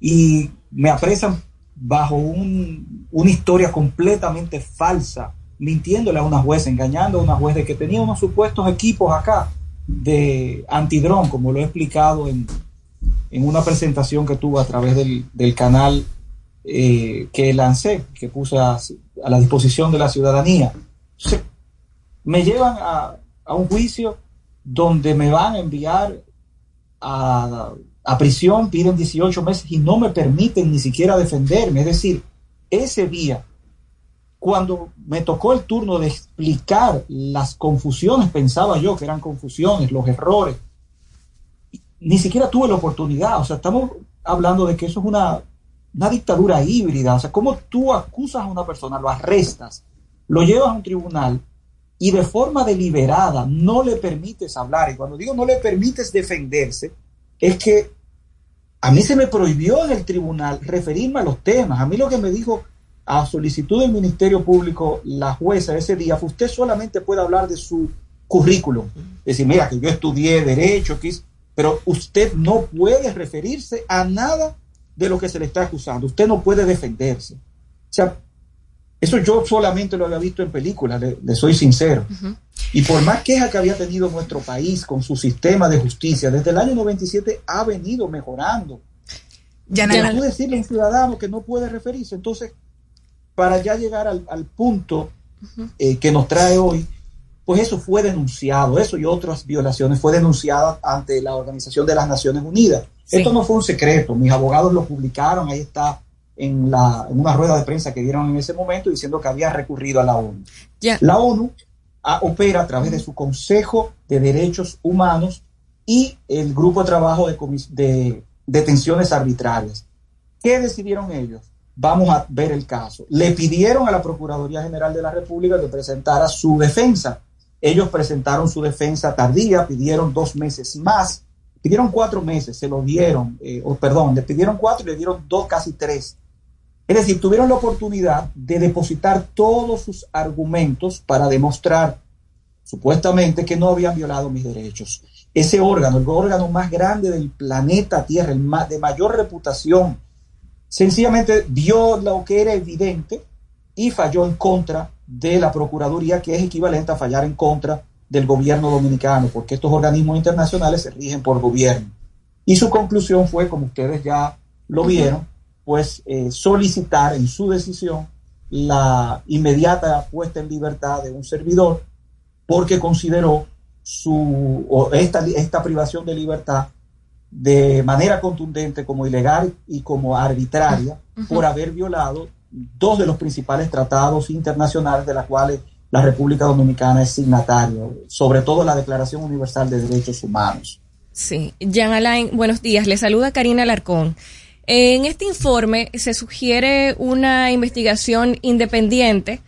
y me apresan bajo un- una historia completamente falsa, mintiéndole a una juez, engañando a una juez de que tenía unos supuestos equipos acá de antidrón, como lo he explicado en, en una presentación que tuve a través del, canal eh, que lancé, que puse a, la disposición de la ciudadanía. Me llevan a, a un juicio donde me van a enviar a, prisión, piden 18 meses y no me permiten ni siquiera defenderme. Es decir, ese día, cuando me tocó el turno de explicar las confusiones, pensaba yo que eran confusiones, los errores, ni siquiera tuve la oportunidad. O sea, estamos hablando de que eso es una, una dictadura híbrida. O sea, ¿cómo tú acusas a una persona, lo arrestas, lo llevas a un tribunal y de forma deliberada no le permites hablar? Y cuando digo no le permites defenderse, es que a mí se me prohibió en el tribunal referirme a los temas. A mí lo que me dijo a solicitud del Ministerio Público la jueza ese día fue usted solamente puede hablar de su currículum. Decir, mira, que yo estudié derecho, que hice", pero usted no puede referirse a nada de lo que se le está acusando. Usted no puede defenderse. O sea, eso yo solamente lo había visto en películas, le, le soy sincero. Y por más queja que había tenido nuestro país con su sistema de justicia, desde el año 97 ha venido mejorando. Ya nada. tú decirle a un ciudadano que no puede referirse, entonces, para ya llegar al, al punto eh, que nos trae hoy, pues eso fue denunciado, eso y otras violaciones fue denunciada ante la Organización de las Naciones Unidas. Esto no fue un secreto, mis abogados lo publicaron, ahí está en, la, en una rueda de prensa que dieron en ese momento diciendo que había recurrido a la ONU. La ONU ah, opera a través de su Consejo de Derechos Humanos y el Grupo de Trabajo de, de Detenciones Arbitrarias. ¿Qué decidieron ellos? Vamos a ver el caso. Le pidieron a la Procuraduría General de la República que presentara su defensa. Ellos presentaron su defensa tardía, pidieron dos meses más, pidieron cuatro meses, se lo dieron, eh, o perdón, le pidieron cuatro y le dieron dos, casi tres. Es decir, tuvieron la oportunidad de depositar todos sus argumentos para demostrar supuestamente que no habían violado mis derechos. Ese órgano, el órgano más grande del planeta Tierra, el más, de mayor reputación, sencillamente vio lo que era evidente y falló en contra de la Procuraduría, que es equivalente a fallar en contra del gobierno dominicano, porque estos organismos internacionales se rigen por gobierno. Y su conclusión fue, como ustedes ya lo vieron, pues eh, solicitar en su decisión la inmediata puesta en libertad de un servidor porque consideró su, o esta, esta privación de libertad de manera contundente como ilegal y como arbitraria por haber violado dos de los principales tratados internacionales de las cuales la República Dominicana es signatario, sobre todo la Declaración Universal de Derechos Humanos. Sí, Jean Alain, buenos días. Le saluda Karina Larcón. En este informe se sugiere una investigación independiente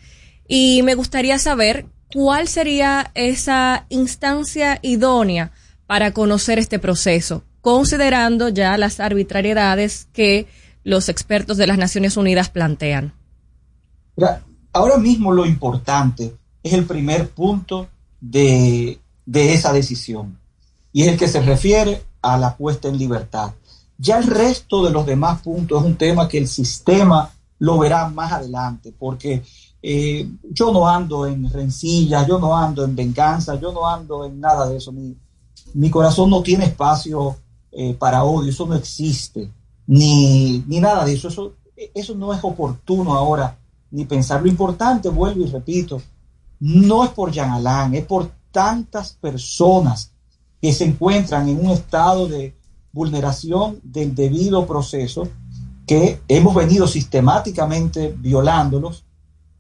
y me gustaría saber cuál sería esa instancia idónea para conocer este proceso, considerando ya las arbitrariedades que los expertos de las Naciones Unidas plantean. Ahora mismo lo importante es el primer punto de, de esa decisión y es el que se refiere a la puesta en libertad. Ya el resto de los demás puntos es un tema que el sistema lo verá más adelante, porque eh, yo no ando en rencillas, yo no ando en venganza, yo no ando en nada de eso. Mi, mi corazón no tiene espacio eh, para odio, eso no existe, ni, ni nada de eso. eso. Eso no es oportuno ahora, ni pensar. Lo importante, vuelvo y repito, no es por Jean Alain, es por tantas personas que se encuentran en un estado de vulneración del debido proceso, que hemos venido sistemáticamente violándolos,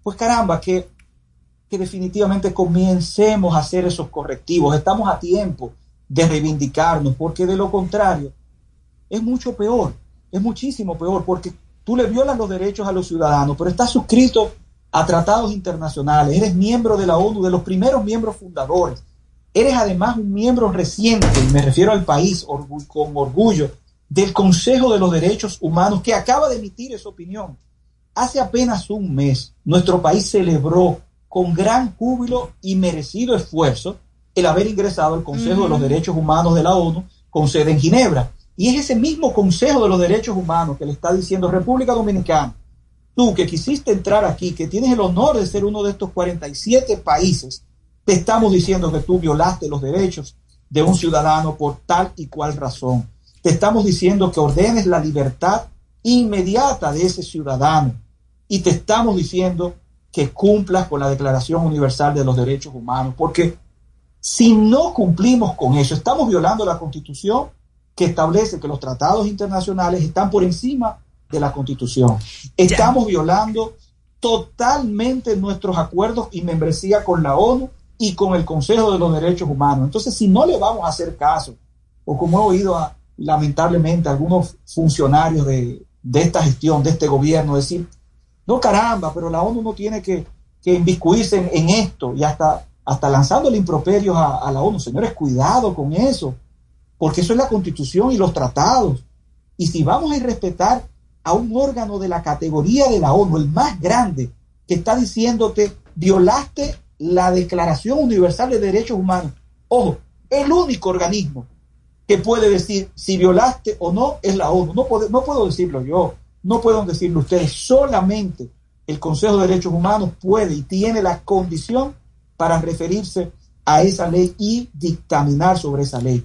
pues caramba, que, que definitivamente comencemos a hacer esos correctivos. Estamos a tiempo de reivindicarnos, porque de lo contrario es mucho peor, es muchísimo peor, porque tú le violas los derechos a los ciudadanos, pero estás suscrito a tratados internacionales, eres miembro de la ONU, de los primeros miembros fundadores, eres además un miembro reciente, y me refiero al país con orgullo, del Consejo de los Derechos Humanos, que acaba de emitir esa opinión. Hace apenas un mes, nuestro país celebró con gran júbilo y merecido esfuerzo el haber ingresado al Consejo de los Derechos Humanos de la ONU con sede en Ginebra. Y es ese mismo Consejo de los Derechos Humanos que le está diciendo República Dominicana, tú que quisiste entrar aquí, que tienes el honor de ser uno de estos 47 países, te estamos diciendo que tú violaste los derechos de un ciudadano por tal y cual razón. Te estamos diciendo que ordenes la libertad inmediata de ese ciudadano. Y te estamos diciendo que cumplas con la Declaración Universal de los Derechos Humanos, porque si no cumplimos con eso, estamos violando la Constitución que establece que los tratados internacionales están por encima de la Constitución. Estamos violando totalmente nuestros acuerdos y membresía con la ONU y con el Consejo de los Derechos Humanos. Entonces, si no le vamos a hacer caso, o como he oído a, lamentablemente algunos funcionarios de, de, esta gestión, de este gobierno, decir, no caramba, pero la ONU no tiene que, que inviscuirse en, esto y hasta, hasta lanzándole improperios a, a la ONU. Señores, cuidado con eso porque eso es la constitución y los tratados. Y si vamos a respetar a un órgano de la categoría de la ONU, el más grande, que está diciéndote, violaste la Declaración Universal de Derechos Humanos. Ojo, el único organismo que puede decir si violaste o no es la ONU. No, puedo, no puedo decirlo yo, no puedo decirlo ustedes, solamente el Consejo de Derechos Humanos puede y tiene la condición para referirse a esa ley y dictaminar sobre esa ley.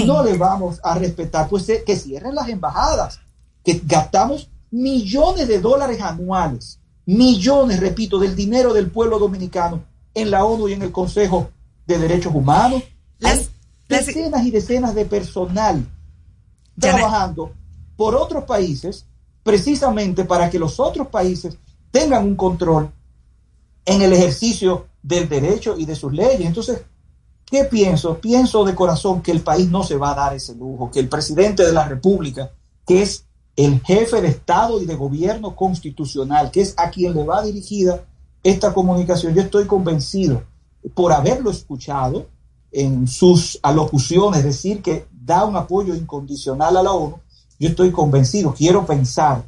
Si no le vamos a respetar, pues eh, que cierren las embajadas, que gastamos millones de dólares anuales, millones, repito, del dinero del pueblo dominicano en la ONU y en el Consejo de Derechos Humanos. Las, decenas y decenas de personal trabajando por otros países, precisamente para que los otros países tengan un control en el ejercicio del derecho y de sus leyes. Entonces, ¿qué pienso? Pienso de corazón que el país no se va a dar ese lujo, que el presidente de la República, que es el jefe de Estado y de gobierno constitucional, que es a quien le va dirigida esta comunicación, yo estoy convencido, por haberlo escuchado en sus alocuciones, decir que da un apoyo incondicional a la ONU, yo estoy convencido, quiero pensar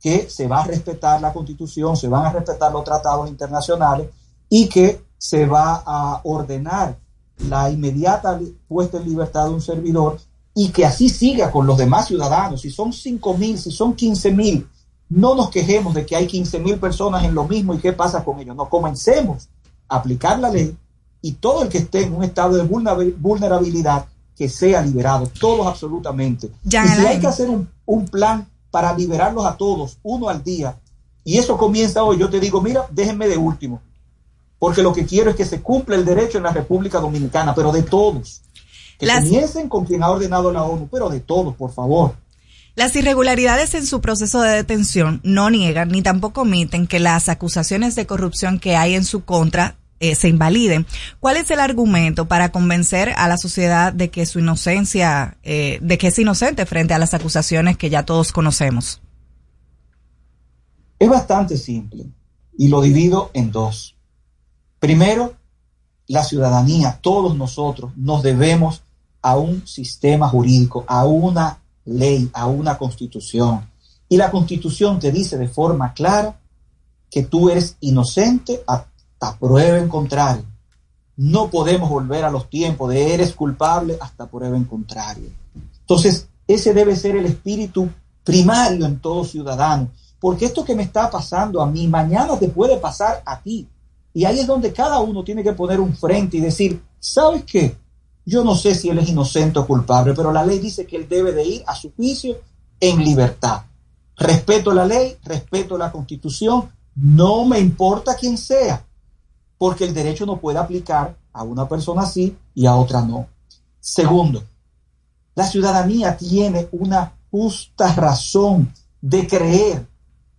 que se va a respetar la constitución, se van a respetar los tratados internacionales y que se va a ordenar la inmediata puesta en libertad de un servidor y que así siga con los demás ciudadanos. Si son 5 mil, si son 15 mil, no nos quejemos de que hay 15 mil personas en lo mismo y qué pasa con ellos. No, comencemos a aplicar la ley y todo el que esté en un estado de vulnerabilidad que sea liberado, todos absolutamente. y si hay que hacer un, un plan para liberarlos a todos, uno al día, y eso comienza hoy, yo te digo, mira, déjenme de último porque lo que quiero es que se cumpla el derecho en la República Dominicana, pero de todos. Que comiencen con quien ha ordenado la ONU, pero de todos, por favor. Las irregularidades en su proceso de detención no niegan ni tampoco omiten que las acusaciones de corrupción que hay en su contra eh, se invaliden. ¿Cuál es el argumento para convencer a la sociedad de que su inocencia, eh, de que es inocente frente a las acusaciones que ya todos conocemos? Es bastante simple y lo divido en dos. Primero, la ciudadanía, todos nosotros nos debemos a un sistema jurídico, a una ley, a una constitución. Y la constitución te dice de forma clara que tú eres inocente hasta prueba en contrario. No podemos volver a los tiempos de eres culpable hasta prueba en contrario. Entonces, ese debe ser el espíritu primario en todo ciudadano porque esto que me está pasando a mí, mañana te puede pasar a ti. Y ahí es donde cada uno tiene que poner un frente y decir, ¿sabes qué? Yo no sé si él es inocente o culpable, pero la ley dice que él debe de ir a su juicio en libertad. Respeto la ley, respeto la constitución, no me importa quién sea, porque el derecho no puede aplicar a una persona así y a otra no. Segundo, la ciudadanía tiene una justa razón de creer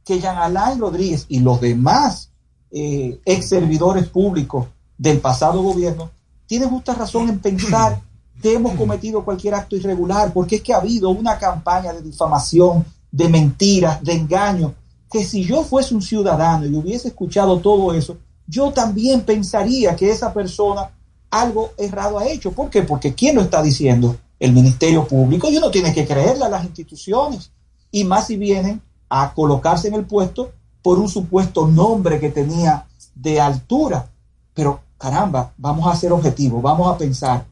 que Jean Alain Rodríguez y los demás eh, ex servidores públicos del pasado gobierno tienen justa razón en pensar que hemos cometido cualquier acto irregular, porque es que ha habido una campaña de difamación, de mentiras, de engaño, que si yo fuese un ciudadano y hubiese escuchado todo eso, yo también pensaría que esa persona algo errado ha hecho. ¿Por qué? Porque ¿quién lo está diciendo? El Ministerio Público. Y uno tiene que creerle a las instituciones. Y más si vienen a colocarse en el puesto por un supuesto nombre que tenía de altura. Pero caramba, vamos a ser objetivos, vamos a pensar.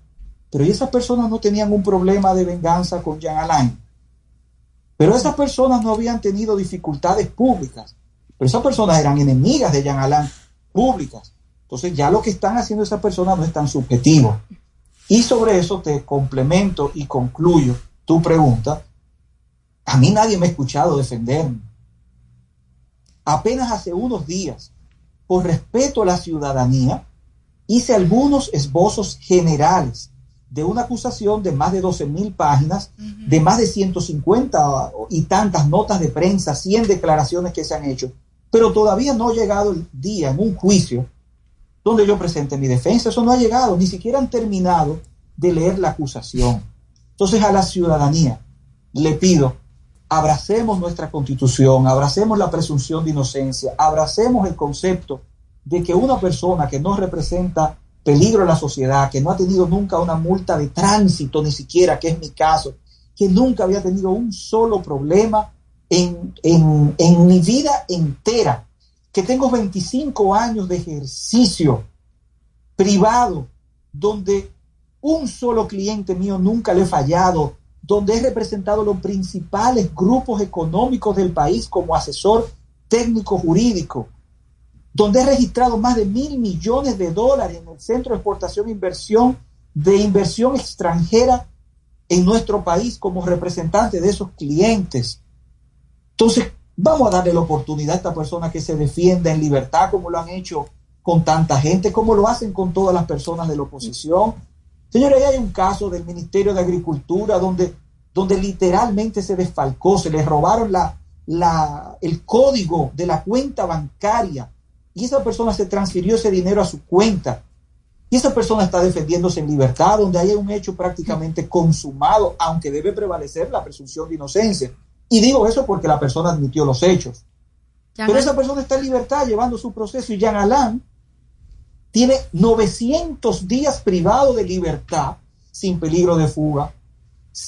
Pero esas personas no tenían un problema de venganza con Jean Alain. Pero esas personas no habían tenido dificultades públicas. Pero esas personas eran enemigas de Jean Alain públicas. Entonces ya lo que están haciendo esas personas no es tan subjetivo. Y sobre eso te complemento y concluyo tu pregunta a mí nadie me ha escuchado defenderme. Apenas hace unos días, por respeto a la ciudadanía, hice algunos esbozos generales de una acusación de más de 12 mil páginas, de más de 150 y tantas notas de prensa, 100 declaraciones que se han hecho, pero todavía no ha llegado el día en un juicio donde yo presente mi defensa. Eso no ha llegado, ni siquiera han terminado de leer la acusación. Entonces a la ciudadanía le pido abracemos nuestra constitución, abracemos la presunción de inocencia, abracemos el concepto de que una persona que no representa peligro en la sociedad, que no ha tenido nunca una multa de tránsito, ni siquiera, que es mi caso, que nunca había tenido un solo problema en, en mi vida entera, que tengo 25 años de ejercicio privado, donde un solo cliente mío nunca le he fallado, donde he representado los principales grupos económicos del país como asesor técnico jurídico, donde he registrado más de mil millones de dólares en el Centro de Exportación e Inversión de inversión extranjera en nuestro país como representante de esos clientes. Entonces, vamos a darle la oportunidad a esta persona que se defienda en libertad, como lo han hecho con tanta gente, como lo hacen con todas las personas de la oposición, Señores, hay un caso del Ministerio de Agricultura donde, donde literalmente se desfalcó, se le robaron la, la, el código de la cuenta bancaria y esa persona se transfirió ese dinero a su cuenta. Y esa persona está defendiéndose en libertad, donde hay un hecho prácticamente consumado, aunque debe prevalecer la presunción de inocencia. Y digo eso porque la persona admitió los hechos. Pero esa persona está en libertad llevando su proceso y Jean Alain tiene 900 días privado de libertad sin peligro de fuga,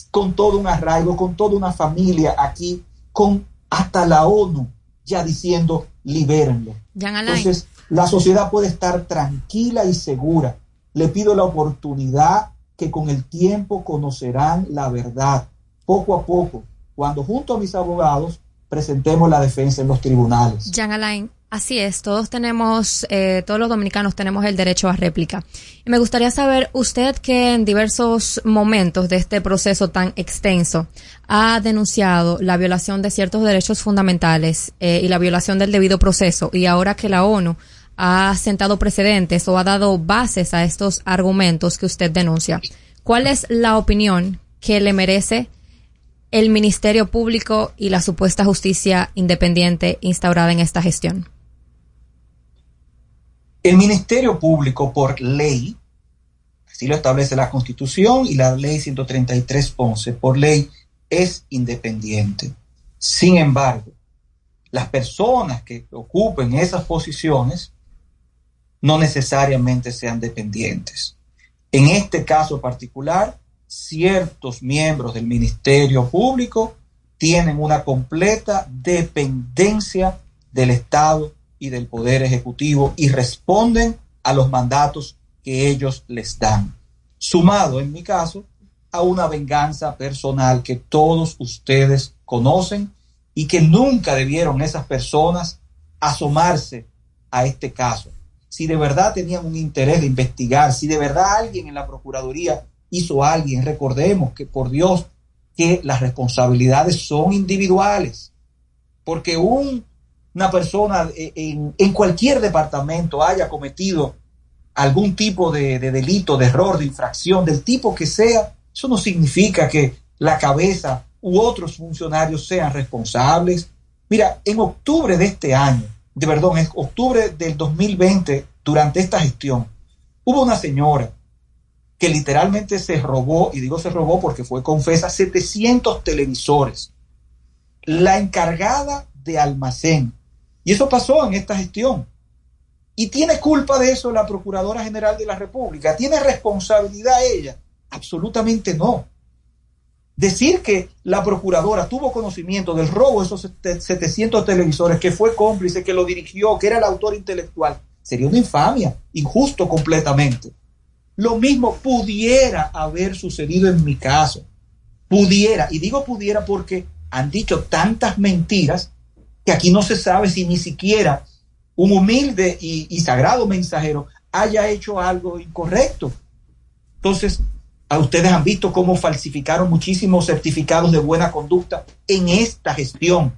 con todo un arraigo, con toda una familia aquí, con hasta la ONU ya diciendo libérenlo. Entonces, la sociedad puede estar tranquila y segura. Le pido la oportunidad que con el tiempo conocerán la verdad, poco a poco, cuando junto a mis abogados presentemos la defensa en los tribunales. Jean Alain, Así es, todos tenemos, eh, todos los dominicanos tenemos el derecho a réplica. Y me gustaría saber, usted que en diversos momentos de este proceso tan extenso ha denunciado la violación de ciertos derechos fundamentales eh, y la violación del debido proceso, y ahora que la ONU ha sentado precedentes o ha dado bases a estos argumentos que usted denuncia, ¿cuál es la opinión que le merece el Ministerio Público y la supuesta justicia independiente instaurada en esta gestión? El Ministerio Público, por ley, así lo establece la Constitución y la ley 133.11, por ley es independiente. Sin embargo, las personas que ocupen esas posiciones no necesariamente sean dependientes. En este caso particular, ciertos miembros del Ministerio Público tienen una completa dependencia del Estado y del Poder Ejecutivo y responden a los mandatos que ellos les dan. Sumado, en mi caso, a una venganza personal que todos ustedes conocen y que nunca debieron esas personas asomarse a este caso. Si de verdad tenían un interés de investigar, si de verdad alguien en la Procuraduría hizo a alguien, recordemos que por Dios que las responsabilidades son individuales, porque un, una persona en, en, cualquier departamento haya cometido algún tipo de, de delito, de error, de infracción, del tipo que sea, eso no significa que la cabeza u otros funcionarios sean responsables. Mira, en octubre de este año, de perdón, en octubre del 2020, durante esta gestión, hubo una señora que literalmente se robó, y digo se robó porque fue confesa, 700 televisores. La encargada de almacén. Y eso pasó en esta gestión. ¿Y tiene culpa de eso la Procuradora General de la República? ¿Tiene responsabilidad ella? Absolutamente no. Decir que la procuradora tuvo conocimiento del robo de esos 700 televisores, que fue cómplice, que lo dirigió, que era el autor intelectual, sería una infamia, injusto completamente. Lo mismo pudiera haber sucedido en mi caso. Pudiera, y digo pudiera porque han dicho tantas mentiras que aquí no se sabe si ni siquiera un humilde y, sagrado mensajero haya hecho algo incorrecto. Entonces, a ustedes han visto cómo falsificaron muchísimos certificados de buena conducta en esta gestión.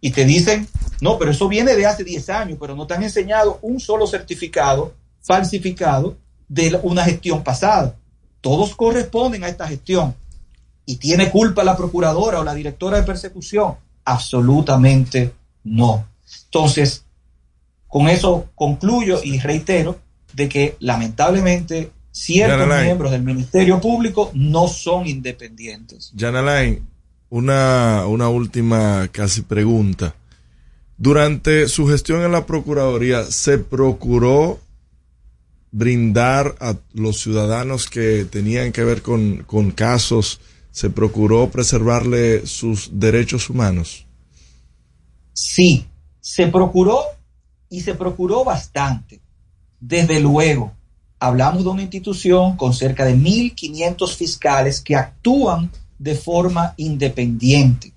Y te dicen, no, pero eso viene de hace 10 años, pero no te han enseñado un solo certificado falsificado de una gestión pasada. Todos corresponden a esta gestión. ¿Y tiene culpa la procuradora o la directora de persecución? Absolutamente no. Entonces, con eso concluyo y reitero de que lamentablemente ciertos miembros del Ministerio Público no son independientes. Jan Alain, una, una última casi pregunta. Durante su gestión en la Procuraduría, ¿se procuró brindar a los ciudadanos que tenían que ver con, con casos, se procuró preservarle sus derechos humanos? Sí, se procuró y se procuró bastante. Desde luego, hablamos de una institución con cerca de 1.500 fiscales que actúan de forma independiente.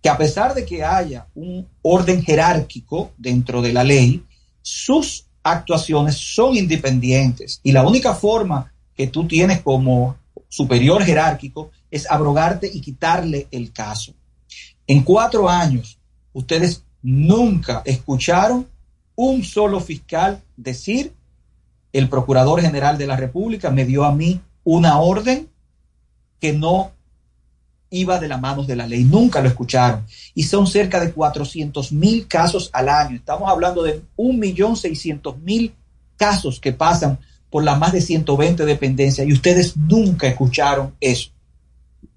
Que a pesar de que haya un orden jerárquico dentro de la ley, sus actuaciones son independientes y la única forma que tú tienes como superior jerárquico es abrogarte y quitarle el caso. En cuatro años, ustedes nunca escucharon un solo fiscal decir el Procurador General de la República me dio a mí una orden que no iba de la mano de la ley. Nunca lo escucharon. Y son cerca de 400 mil casos al año. Estamos hablando de 1.600.000 casos que pasan por las más de 120 dependencias y ustedes nunca escucharon eso.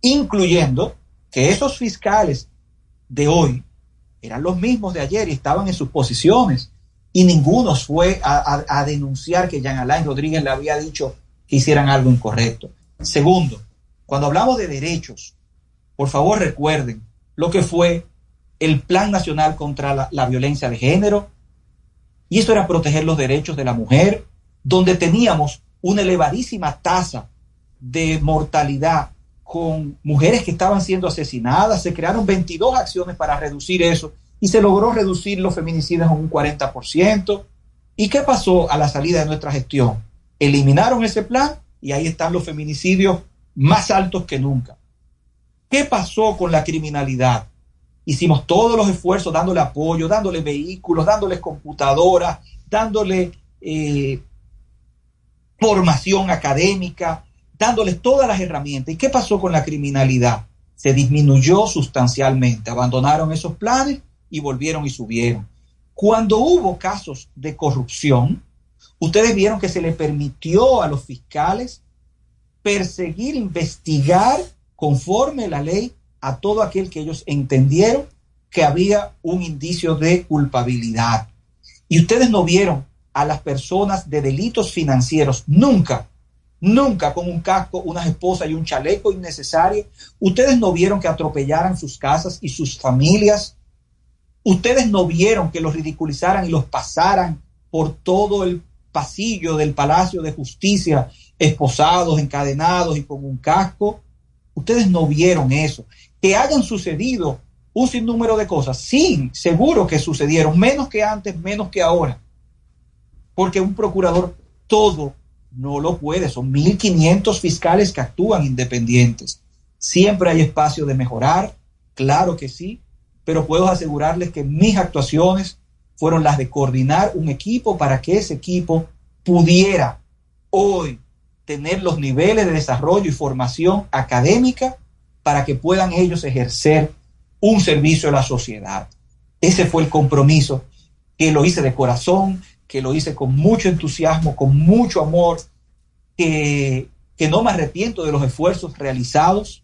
Incluyendo que esos fiscales de hoy eran los mismos de ayer y estaban en sus posiciones y ninguno fue a, denunciar que Jean Alain Rodríguez le había dicho que hicieran algo incorrecto. Segundo, cuando hablamos de derechos, por favor recuerden lo que fue el Plan Nacional contra la, la Violencia de Género, y eso era proteger los derechos de la mujer, donde teníamos una elevadísima tasa de mortalidad con mujeres que estaban siendo asesinadas, se crearon 22 acciones para reducir eso y se logró reducir los feminicidios en un 40%. ¿Y qué pasó a la salida de nuestra gestión? Eliminaron ese plan y ahí están los feminicidios más altos que nunca. ¿Qué pasó con la criminalidad? Hicimos todos los esfuerzos dándole apoyo, dándole vehículos, dándoles computadoras, dándole eh, formación académica, dándoles todas las herramientas. ¿Y qué pasó con la criminalidad? Se disminuyó sustancialmente, abandonaron esos planes y volvieron y subieron. Cuando hubo casos de corrupción, ustedes vieron que se le permitió a los fiscales perseguir, investigar conforme la ley a todo aquel que ellos entendieron que había un indicio de culpabilidad. Y ustedes no vieron a las personas de delitos financieros nunca, nunca con un casco, unas esposas y un chaleco innecesario. Ustedes no vieron que atropellaran sus casas y sus familias. Ustedes no vieron que los ridiculizaran y los pasaran por todo el pasillo del Palacio de Justicia, esposados, encadenados y con un casco. Ustedes no vieron eso. Que hayan sucedido un sinnúmero de cosas. Sí, seguro que sucedieron, menos que antes, menos que ahora. Porque un procurador todo no lo puede. Son 1.500 fiscales que actúan independientes. Siempre hay espacio de mejorar, claro que sí, pero puedo asegurarles que mis actuaciones fueron las de coordinar un equipo para que ese equipo pudiera hoy tener los niveles de desarrollo y formación académica para que puedan ellos ejercer un servicio a la sociedad. Ese fue el compromiso que lo hice de corazón, que lo hice con mucho entusiasmo, con mucho amor, que, que no me arrepiento de los esfuerzos realizados,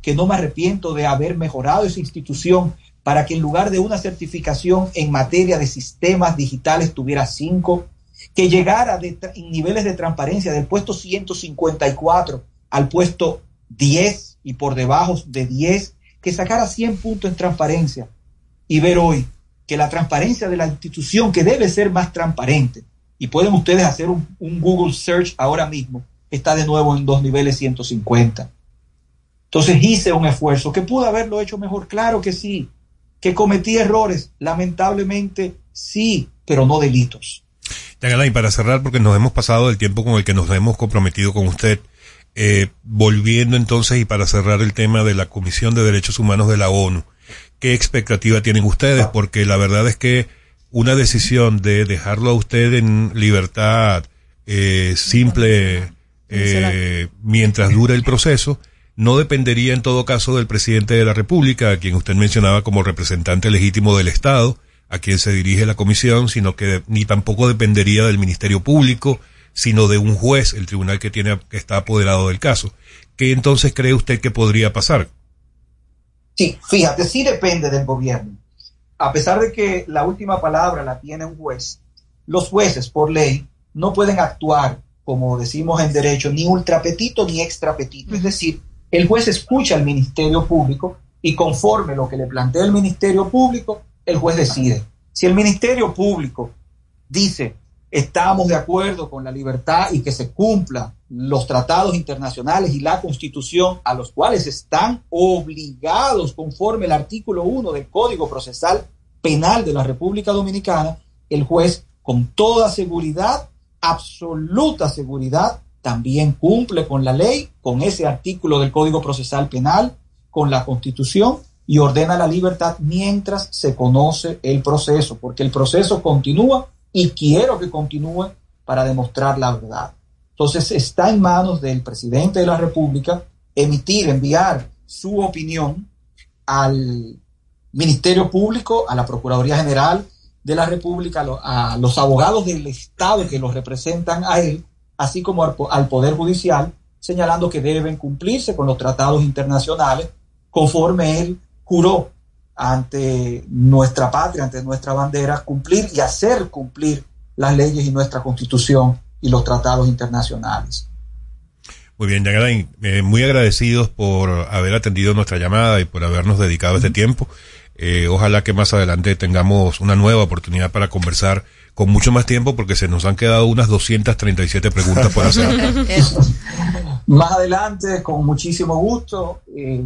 que no me arrepiento de haber mejorado esa institución para que en lugar de una certificación en materia de sistemas digitales tuviera cinco, que llegara de en niveles de transparencia del puesto 154 al puesto 10 y por debajo de 10, que sacara 100 puntos en transparencia y ver hoy que la transparencia de la institución, que debe ser más transparente, y pueden ustedes hacer un, Google Search ahora mismo, está de nuevo en dos niveles 150. Entonces hice un esfuerzo. Que pudo haberlo hecho mejor, claro que sí, que cometí errores, lamentablemente sí, pero no delitos. y para cerrar, porque nos hemos pasado el tiempo con el que nos hemos comprometido con usted, eh, volviendo entonces y para cerrar el tema de la Comisión de Derechos Humanos de la ONU, ¿qué expectativa tienen ustedes? Porque la verdad es que una decisión de dejarlo a usted en libertad eh, simple eh, mientras dure el proceso, no dependería en todo caso del presidente de la República, a quien usted mencionaba como representante legítimo del Estado, a quien se dirige la comisión, sino que ni tampoco dependería del Ministerio Público, sino de un juez, el tribunal que tiene que está apoderado del caso. ¿Qué entonces cree usted que podría pasar? Sí, fíjate, sí depende del gobierno. A pesar de que la última palabra la tiene un juez, los jueces por ley no pueden actuar, como decimos en derecho, ni ultrapetito ni extrapetito. Es decir, el juez escucha al Ministerio Público y conforme lo que le plantea el Ministerio Público, el juez decide. Si el Ministerio Público dice estamos de acuerdo con la libertad y que se cumplan los tratados internacionales y la constitución a los cuales están obligados conforme el artículo 1 del Código Procesal Penal de la República Dominicana, el juez con toda seguridad, absoluta seguridad, también cumple con la ley, con ese artículo del Código Procesal Penal, con la constitución y ordena la libertad mientras se conoce el proceso, porque el proceso continúa y quiero que continúe para demostrar la verdad. Entonces está en manos del presidente de la República emitir, enviar su opinión al Ministerio Público, a la Procuraduría General de la República, a los abogados del Estado que los representan a él, así como al, Poder Judicial, señalando que deben cumplirse con los tratados internacionales conforme él juró ante nuestra patria, ante nuestra bandera, cumplir y hacer cumplir las leyes y nuestra constitución y los tratados internacionales. Muy bien, Yagalain, eh, muy agradecidos por haber atendido nuestra llamada y por habernos dedicado este tiempo. Eh, ojalá que más adelante tengamos una nueva oportunidad para conversar con mucho más tiempo porque se nos han quedado unas 237 preguntas por hacer. más adelante, con muchísimo gusto, eh,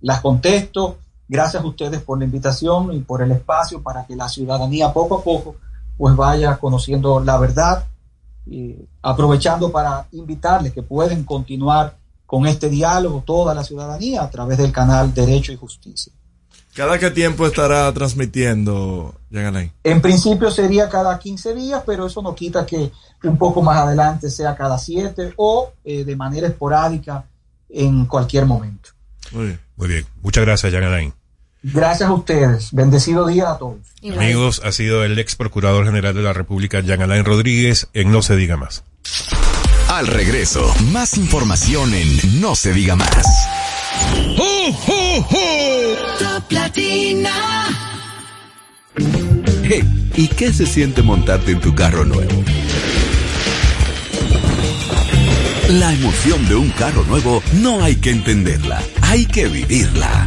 las contesto Gracias a ustedes por la invitación y por el espacio para que la ciudadanía poco a poco pues vaya conociendo la verdad y aprovechando para invitarles que pueden continuar con este diálogo toda la ciudadanía a través del canal Derecho y Justicia. ¿Cada qué tiempo estará transmitiendo, Yagalay? En principio sería cada 15 días, pero eso no quita que un poco más adelante sea cada 7 o eh, de manera esporádica en cualquier momento. Muy bien. Muy bien. Muchas gracias, Jan Gracias a ustedes. Bendecido día a todos. Amigos, ha sido el ex procurador general de la República, Jean Alain Rodríguez, en No se diga más. Al regreso, más información en No se diga más. Top Latina. Hey, ¿y qué se siente montarte en tu carro nuevo? La emoción de un carro nuevo no hay que entenderla, hay que vivirla.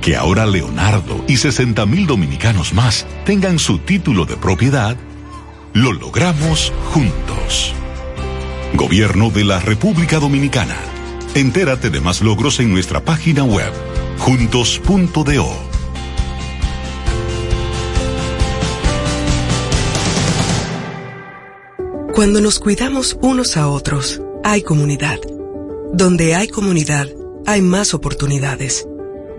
Que ahora Leonardo y 60 mil dominicanos más tengan su título de propiedad, lo logramos juntos. Gobierno de la República Dominicana. Entérate de más logros en nuestra página web, juntos.do. Cuando nos cuidamos unos a otros, hay comunidad. Donde hay comunidad, hay más oportunidades.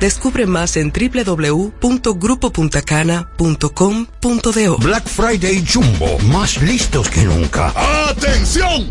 Descubre más en www.grupopuntacana.com.do. Black Friday Jumbo, más listos que nunca. ¡Atención!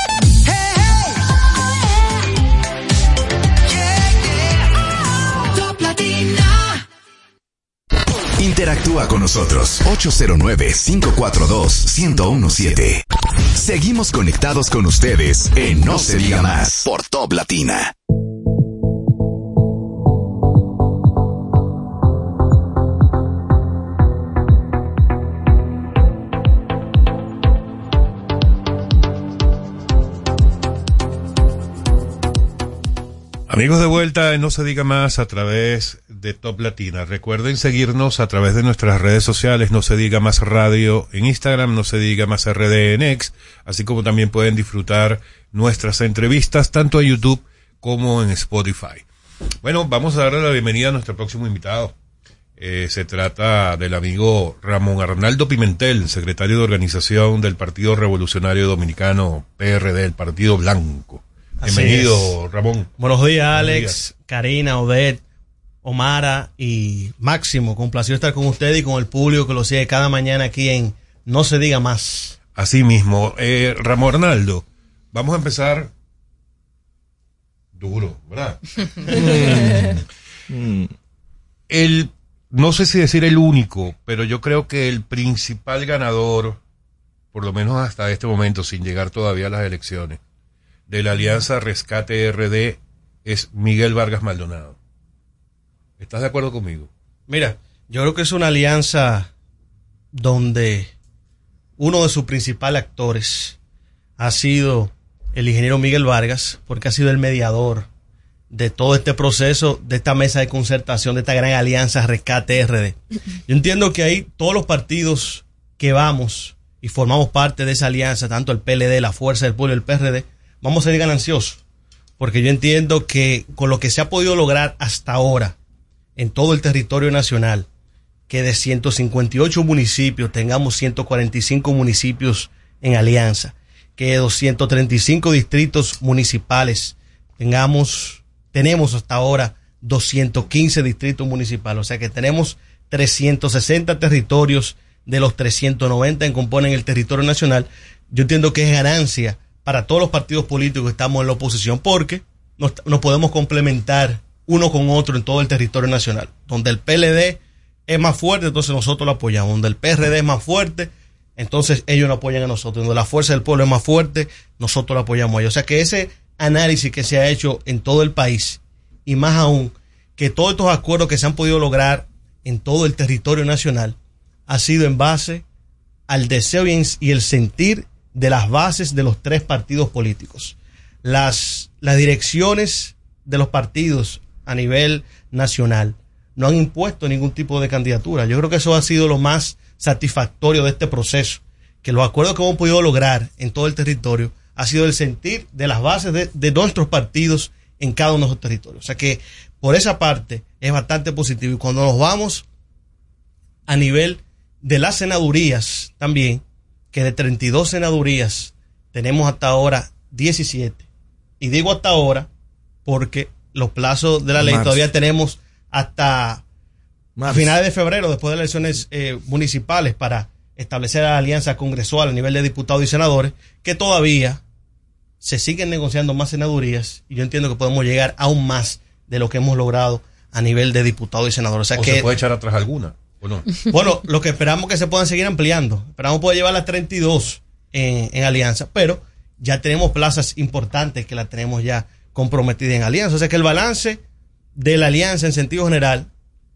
Interactúa con nosotros 809-542-1017. Seguimos conectados con ustedes en No se diga más por Top Latina. Amigos de vuelta, no se diga más a través de Top Latina. Recuerden seguirnos a través de nuestras redes sociales, no se diga más radio en Instagram, no se diga más RD en X, así como también pueden disfrutar nuestras entrevistas tanto en YouTube como en Spotify. Bueno, vamos a darle la bienvenida a nuestro próximo invitado. Eh, se trata del amigo Ramón Arnaldo Pimentel, secretario de organización del Partido Revolucionario Dominicano, PRD, el Partido Blanco. Bienvenido. Ramón. Buenos días, Buenos Alex, días. Karina, Odette, Omara y Máximo. Con placer estar con usted y con el público que lo sigue cada mañana aquí en No se diga más. Así mismo, eh, Ramón Arnaldo, vamos a empezar duro, ¿verdad? Mm. el, no sé si decir el único, pero yo creo que el principal ganador, por lo menos hasta este momento, sin llegar todavía a las elecciones, de la Alianza Rescate RD es Miguel Vargas Maldonado. ¿Estás de acuerdo conmigo? Mira, yo creo que es una alianza donde uno de sus principales actores ha sido el ingeniero Miguel Vargas, porque ha sido el mediador de todo este proceso, de esta mesa de concertación, de esta gran alianza Rescate RD. Yo entiendo que ahí todos los partidos que vamos y formamos parte de esa alianza, tanto el PLD, la Fuerza del Pueblo y el PRD, vamos a ser gananciosos. Porque yo entiendo que con lo que se ha podido lograr hasta ahora en todo el territorio nacional, que de 158 municipios tengamos 145 municipios en alianza, que de 235 distritos municipales tengamos, tenemos hasta ahora 215 distritos municipales, o sea que tenemos 360 territorios de los 390 que componen el territorio nacional. Yo entiendo que es ganancia para todos los partidos políticos que estamos en la oposición porque nos, nos podemos complementar uno con otro en todo el territorio nacional. Donde el PLD es más fuerte, entonces nosotros lo apoyamos. Donde el PRD es más fuerte, entonces ellos nos apoyan a nosotros. Donde la fuerza del pueblo es más fuerte, nosotros lo apoyamos a ellos. O sea que ese análisis que se ha hecho en todo el país, y más aún, que todos estos acuerdos que se han podido lograr en todo el territorio nacional, ha sido en base al deseo y el sentir de las bases de los tres partidos políticos. Las, las direcciones de los partidos a nivel nacional no han impuesto ningún tipo de candidatura. Yo creo que eso ha sido lo más satisfactorio de este proceso, que los acuerdos que hemos podido lograr en todo el territorio ha sido el sentir de las bases de, nuestros partidos en cada uno de esos territorios. O sea que por esa parte es bastante positivo. Y cuando nos vamos a nivel de las senadurías también, que de 32 senadurías tenemos hasta ahora 17. Y digo hasta ahora porque los plazos de la ley Marzo. todavía tenemos hasta a finales de febrero, después de las elecciones eh, municipales, para establecer la alianza congresual a nivel de diputados y senadores, que todavía se siguen negociando más senadurías y yo entiendo que podemos llegar aún más de lo que hemos logrado a nivel de diputados y senadores. O sea ¿O que se puede echar atrás alguna? ¿O no? bueno, lo que esperamos que se puedan seguir ampliando. Esperamos poder llevar las 32 en, en alianza, pero ya tenemos plazas importantes que las tenemos ya comprometidas en alianza. O sea que el balance de la alianza en sentido general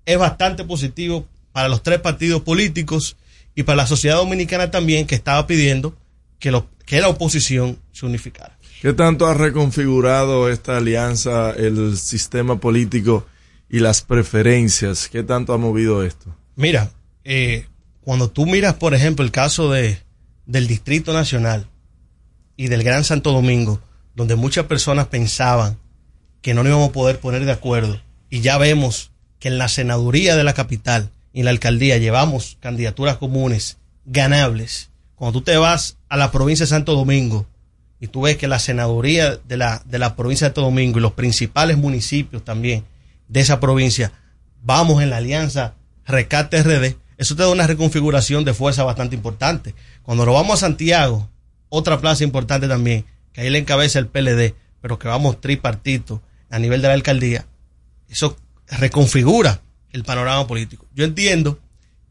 es bastante positivo para los tres partidos políticos y para la sociedad dominicana también que estaba pidiendo que, lo, que la oposición se unificara. ¿Qué tanto ha reconfigurado esta alianza, el sistema político y las preferencias? ¿Qué tanto ha movido esto? Mira, eh, cuando tú miras, por ejemplo, el caso de, del Distrito Nacional y del Gran Santo Domingo, donde muchas personas pensaban que no nos íbamos a poder poner de acuerdo, y ya vemos que en la senaduría de la capital y en la alcaldía llevamos candidaturas comunes ganables. Cuando tú te vas a la provincia de Santo Domingo y tú ves que la senaduría de la, de la provincia de Santo Domingo y los principales municipios también de esa provincia, vamos en la alianza Recate RD, eso te da una reconfiguración de fuerza bastante importante. Cuando nos vamos a Santiago, otra plaza importante también, que ahí le encabeza el PLD, pero que vamos tripartito a nivel de la alcaldía, eso reconfigura el panorama político. Yo entiendo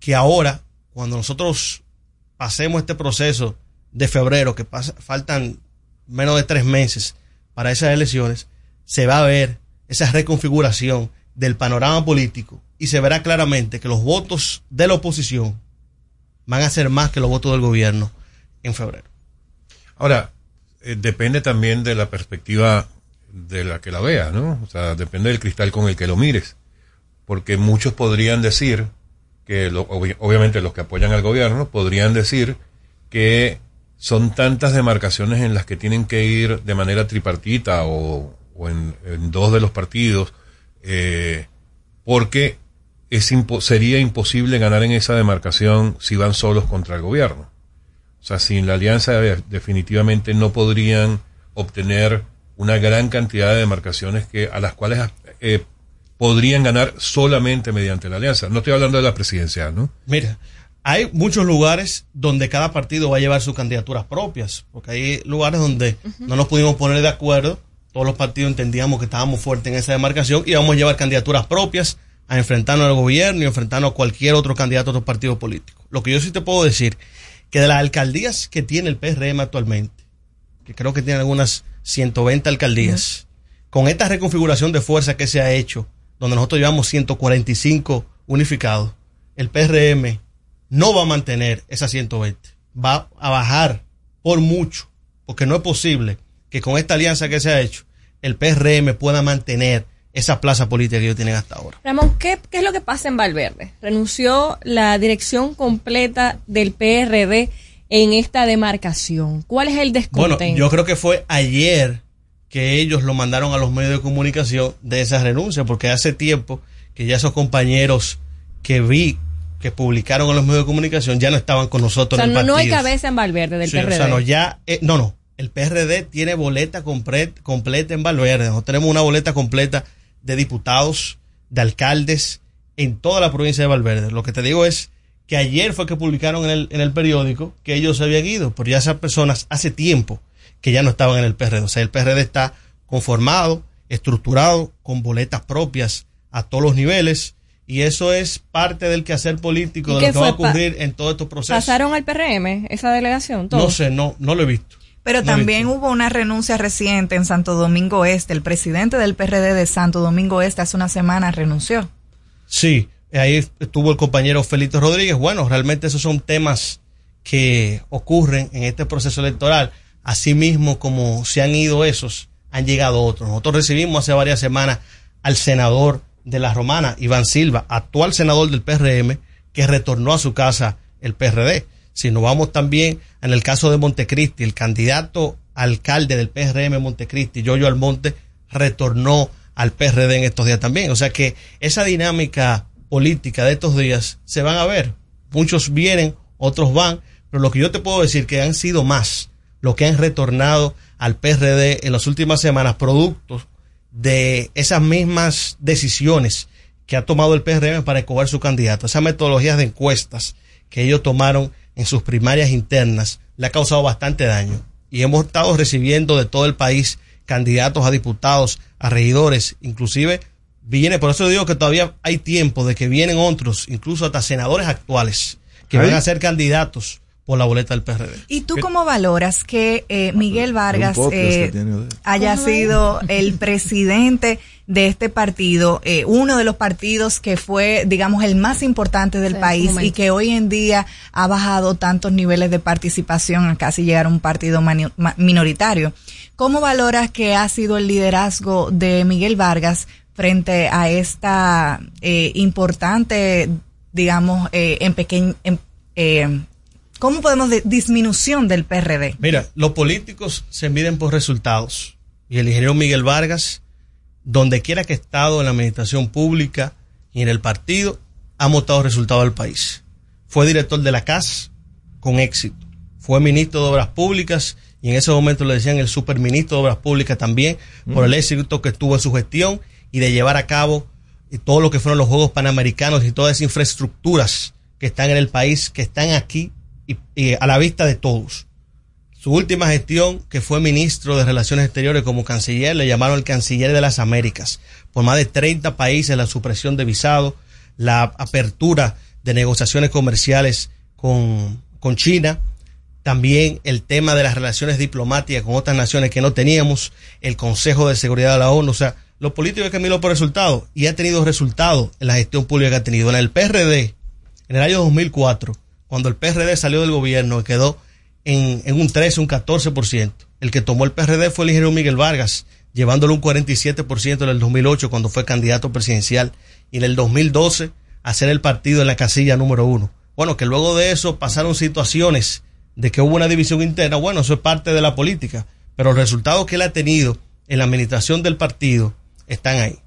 que ahora, cuando nosotros pasemos este proceso de febrero, que pasa- faltan menos de tres meses para esas elecciones, se va a ver esa reconfiguración del panorama político y se verá claramente que los votos de la oposición van a ser más que los votos del gobierno en febrero. Ahora, eh, depende también de la perspectiva de la que la veas, ¿no? O sea, depende del cristal con el que lo mires. porque muchos podrían decir que, lo- obvi- obviamente los que apoyan al gobierno, podrían decir que son tantas demarcaciones en las que tienen que ir de manera tripartita o, en, dos de los partidos, eh, porque es sería imposible ganar en esa demarcación si van solos contra el gobierno. O sea, sin la alianza de- definitivamente no podrían obtener una gran cantidad de demarcaciones que a las cuales eh, podrían ganar solamente mediante la alianza. No estoy hablando de la presidencial, ¿no? Mira, hay muchos lugares donde cada partido va a llevar sus candidaturas propias, porque hay lugares donde no nos pudimos poner de acuerdo, todos los partidos entendíamos que estábamos fuertes en esa demarcación y vamos a llevar candidaturas propias a enfrentarnos al gobierno y enfrentarnos a cualquier otro candidato a otro partido político. Lo que yo sí te puedo decir, que de las alcaldías que tiene el PRM actualmente, que creo que tiene algunas 120 alcaldías, con esta reconfiguración de fuerza que se ha hecho, donde nosotros llevamos 145 unificados, el PRM no va a mantener esas 120, va a bajar por mucho, porque no es posible que con esta alianza que se ha hecho, el PRM pueda mantener esa plaza política que ellos tienen hasta ahora. Ramón, ¿qué, qué es lo que pasa en Valverde? Renunció la dirección completa del PRD en esta demarcación. ¿Cuál es el Bueno, descontento? yo creo que fue ayer que ellos lo mandaron a los medios de comunicación de esa renuncia, porque hace tiempo que ya esos compañeros que vi que publicaron en los medios de comunicación ya no estaban con o nosotros sea, en el no, no partido. hay cabeza en Valverde del Sí, PRD. o sea, no, ya, eh, no, no. El PRD tiene boleta compre- completa en Valverde. Nosotros tenemos una boleta completa de diputados, de alcaldes en toda la provincia de Valverde. Lo que te digo es que ayer fue que publicaron en el, en el periódico que ellos se habían ido, pero ya esas personas hace tiempo que ya no estaban en el PRD. O sea, el PRD está conformado, estructurado, con boletas propias a todos los niveles. Y eso es parte del quehacer político ¿Y de lo que va a ocurrir en todos estos procesos. ¿Pasaron al PRM esa delegación? No sé, no, no lo he visto. Pero también hubo una renuncia reciente en Santo Domingo Este. El presidente del PRD de Santo Domingo Este hace una semana renunció. Sí, ahí estuvo el compañero Felito Rodríguez. Bueno, realmente esos son temas que ocurren en este proceso electoral. Asimismo, como se han ido esos, han llegado otros. Nosotros recibimos hace varias semanas al senador de la Romana, Iván Silva, actual senador del PRM, que retornó a su casa el PRD. Si nos vamos también en el caso de Montecristi, el candidato alcalde del PRM Montecristi, Yoyo Almonte, retornó al PRD en estos días también. O sea que esa dinámica política de estos días se van a ver. Muchos vienen, otros van, pero lo que yo te puedo decir que han sido más lo que han retornado al PRD en las últimas semanas, productos de esas mismas decisiones que ha tomado el PRM para escoger su candidato, esas metodologías de encuestas que ellos tomaron en sus primarias internas, le ha causado bastante daño. Y hemos estado recibiendo de todo el país candidatos a diputados, a regidores, inclusive viene, por eso digo que todavía hay tiempo de que vienen otros, incluso hasta senadores actuales, que Ay. van a ser candidatos por la boleta del PRD. ¿Y tú cómo valoras que eh, Miguel Vargas eh, haya sido el presidente de este partido, eh, uno de los partidos que fue, digamos, el más importante del Sí, país y que hoy en día ha bajado tantos niveles de participación a casi llegar a un partido minoritario? ¿Cómo valoras que ha sido el liderazgo de Miguel Vargas frente a esta eh, importante, digamos, eh, en pequeño, eh, ¿cómo podemos de disminución del PRD? Mira, los políticos se miden por resultados. Y el ingeniero Miguel Vargas, donde quiera que ha estado en la administración pública y en el partido, ha mostrado resultados al país. Fue director de la CAS con éxito. Fue ministro de Obras Públicas y en ese momento le decían el superministro de Obras Públicas también por el éxito que tuvo en su gestión y de llevar a cabo y todo lo que fueron los Juegos Panamericanos y todas esas infraestructuras que están en el país, que están aquí y, a la vista de todos. Su última gestión, que fue ministro de Relaciones Exteriores como canciller, le llamaron el canciller de las Américas. Por más de 30 países, la supresión de visado, la apertura de negociaciones comerciales con, con China, también el tema de las relaciones diplomáticas con otras naciones que no teníamos, el Consejo de Seguridad de la ONU, o sea, los políticos que mirado por resultados y ha tenido resultados en la gestión pública que ha tenido. En el PRD, en el año 2004, cuando el PRD salió del gobierno y quedó en, en un 13, un 14%, el que tomó el PRD fue el ingeniero Miguel Vargas, llevándolo un 47% en el 2008 cuando fue candidato presidencial y en el 2012 hacer el partido en la casilla número uno. Bueno, que luego de eso pasaron situaciones de que hubo una división interna, bueno, eso es parte de la política, pero los resultados que él ha tenido en la administración del partido están ahí.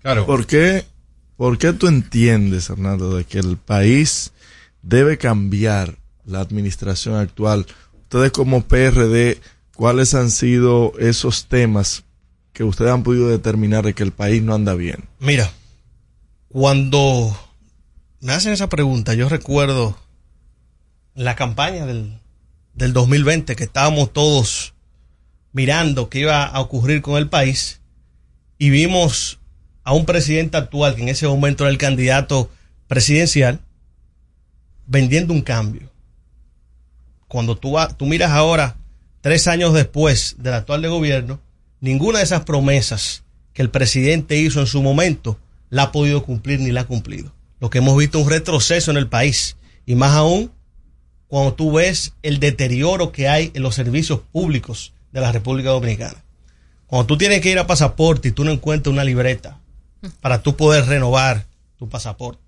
Claro. ¿Por qué, ¿Por qué tú entiendes, Hernando, de que el país debe cambiar la administración actual? Ustedes como PRD, ¿cuáles han sido esos temas que ustedes han podido determinar de que el país no anda bien? Mira, cuando me hacen esa pregunta, yo recuerdo la campaña del, del 2020 que estábamos todos mirando qué iba a ocurrir con el país y vimos a un presidente actual que en ese momento era el candidato presidencial vendiendo un cambio. Cuando tú, tú miras ahora, tres años después del actual de gobierno, ninguna de esas promesas que el presidente hizo en su momento la ha podido cumplir ni la ha cumplido. Lo que hemos visto es un retroceso en el país y más aún cuando tú ves el deterioro que hay en los servicios públicos de la República Dominicana. Cuando tú tienes que ir a pasaporte y tú no encuentras una libreta para tú poder renovar tu pasaporte.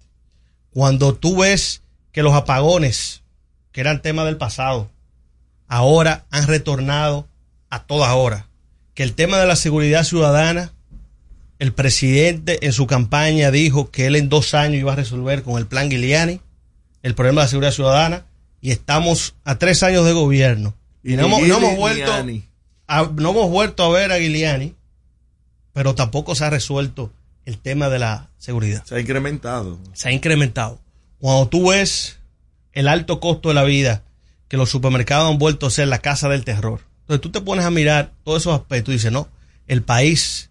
Cuando tú ves que los apagones, que eran tema del pasado, ahora han retornado a toda hora. Que el tema de la seguridad ciudadana, el presidente en su campaña dijo que él en dos años iba a resolver con el plan Giuliani el problema de la seguridad ciudadana y estamos a tres años de gobierno. Y, Y no, hemos, no hemos vuelto a, no hemos vuelto a ver a Giuliani, pero tampoco se ha resuelto el tema de la seguridad. Se ha incrementado. Se ha incrementado. Cuando tú ves el alto costo de la vida, que los supermercados han vuelto a ser la casa del terror. Entonces tú te pones a mirar todos esos aspectos y dices, no, el país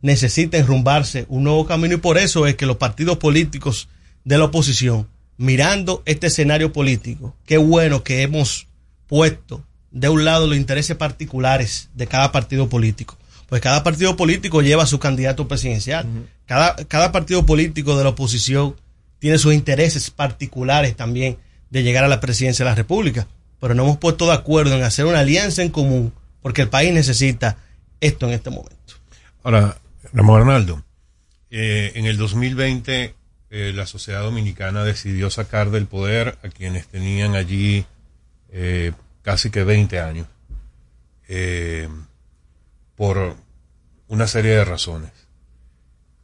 necesita enrumbarse un nuevo camino y por eso es que los partidos políticos de la oposición, mirando este escenario político, qué bueno que hemos puesto de un lado los intereses particulares de cada partido político. Pues cada partido político lleva a su candidato presidencial. cada, cada partido político de la oposición tiene sus intereses particulares también de llegar a la presidencia de la República. Pero no hemos puesto de acuerdo en hacer una alianza en común porque el país necesita esto en este momento. Ahora, Ramón Arnaldo, eh, en el 2020 eh, la sociedad dominicana decidió sacar del poder a quienes tenían allí eh, casi que 20 años eh, por una serie de razones.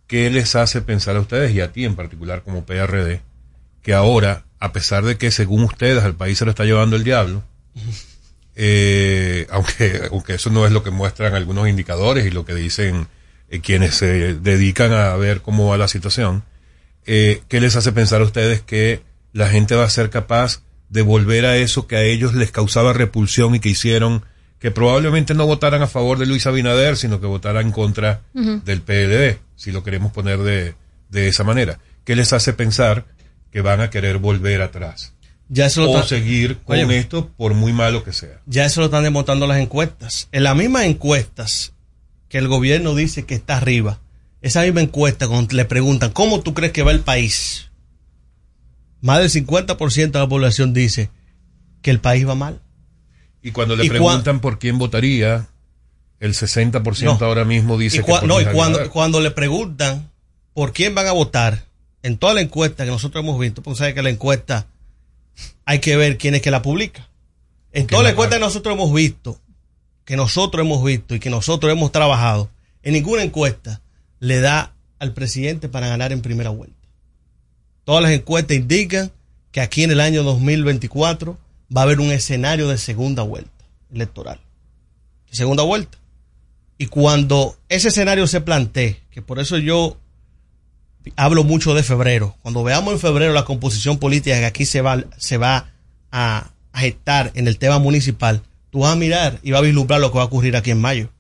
¿Qué les hace pensar a ustedes y a ti en particular como PRD que ahora, a pesar de que según ustedes al país se lo está llevando el diablo, eh, aunque, aunque eso no es lo que muestran algunos indicadores y lo que dicen eh, quienes se dedican a ver cómo va la situación, eh, ¿qué les hace pensar a ustedes que la gente va a ser capaz de volver a eso que a ellos les causaba repulsión y que hicieron que probablemente no votaran a favor de Luis Abinader, sino que votaran en contra del PLD, si lo queremos poner de, de esa manera? ¿Qué les hace pensar que van a querer volver atrás? Ya eso o seguir con esto por muy malo que sea. Ya eso lo están demostrando las encuestas. En las mismas encuestas que el gobierno dice que está arriba, esa misma encuesta cuando le preguntan, ¿cómo tú crees que va el país? Más del 50% de la población dice que el país va mal. Y cuando le Y cua- preguntan por quién votaría, el 60% No. ahora mismo dice y que no, y cuando, cuando le preguntan por quién van a votar, en toda la encuesta que nosotros hemos visto, porque sabe que la encuesta hay que ver quién es que la publica. En toda la encuesta que nosotros hemos visto, que nosotros hemos visto y que nosotros hemos trabajado, en ninguna encuesta le da al presidente para ganar en primera vuelta. Todas las encuestas indican que aquí en el año 2024 va a haber un escenario de segunda vuelta electoral. Segunda vuelta. Y cuando ese escenario se plantee, que por eso yo hablo mucho de febrero, cuando veamos en febrero la composición política que aquí se va, se va a, gestar en el tema municipal, tú vas a mirar y vas a vislumbrar lo que va a ocurrir aquí en mayo.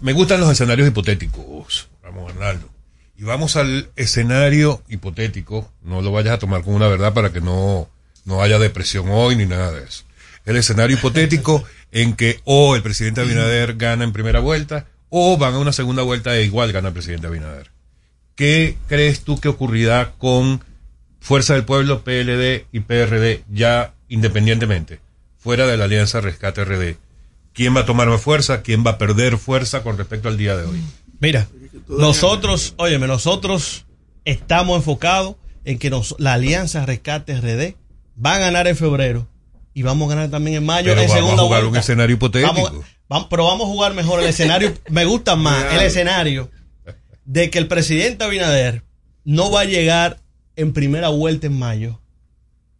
Me gustan los escenarios hipotéticos, Ramón Arnaldo. Y vamos al escenario hipotético, no lo vayas a tomar como una verdad para que no, no haya depresión hoy ni nada de eso. El escenario hipotético en que o el presidente Abinader gana en primera vuelta o van a una segunda vuelta e igual gana el presidente Abinader. ¿Qué crees tú que ocurrirá con Fuerza del Pueblo, PLD y PRD ya independientemente, fuera de la Alianza Rescate RD? ¿Quién va a tomar más fuerza? ¿Quién va a perder fuerza con respecto al día de hoy? Mira, nosotros, óyeme, nosotros estamos enfocados en que nos, la Alianza Rescate RD va a ganar en febrero y vamos a ganar también en mayo Pero en vamos segunda a jugar vuelta. un escenario hipotético. Vamos- vamos- pero vamos a jugar mejor el escenario. me gusta más el escenario de que el presidente Abinader no va a llegar en primera vuelta en mayo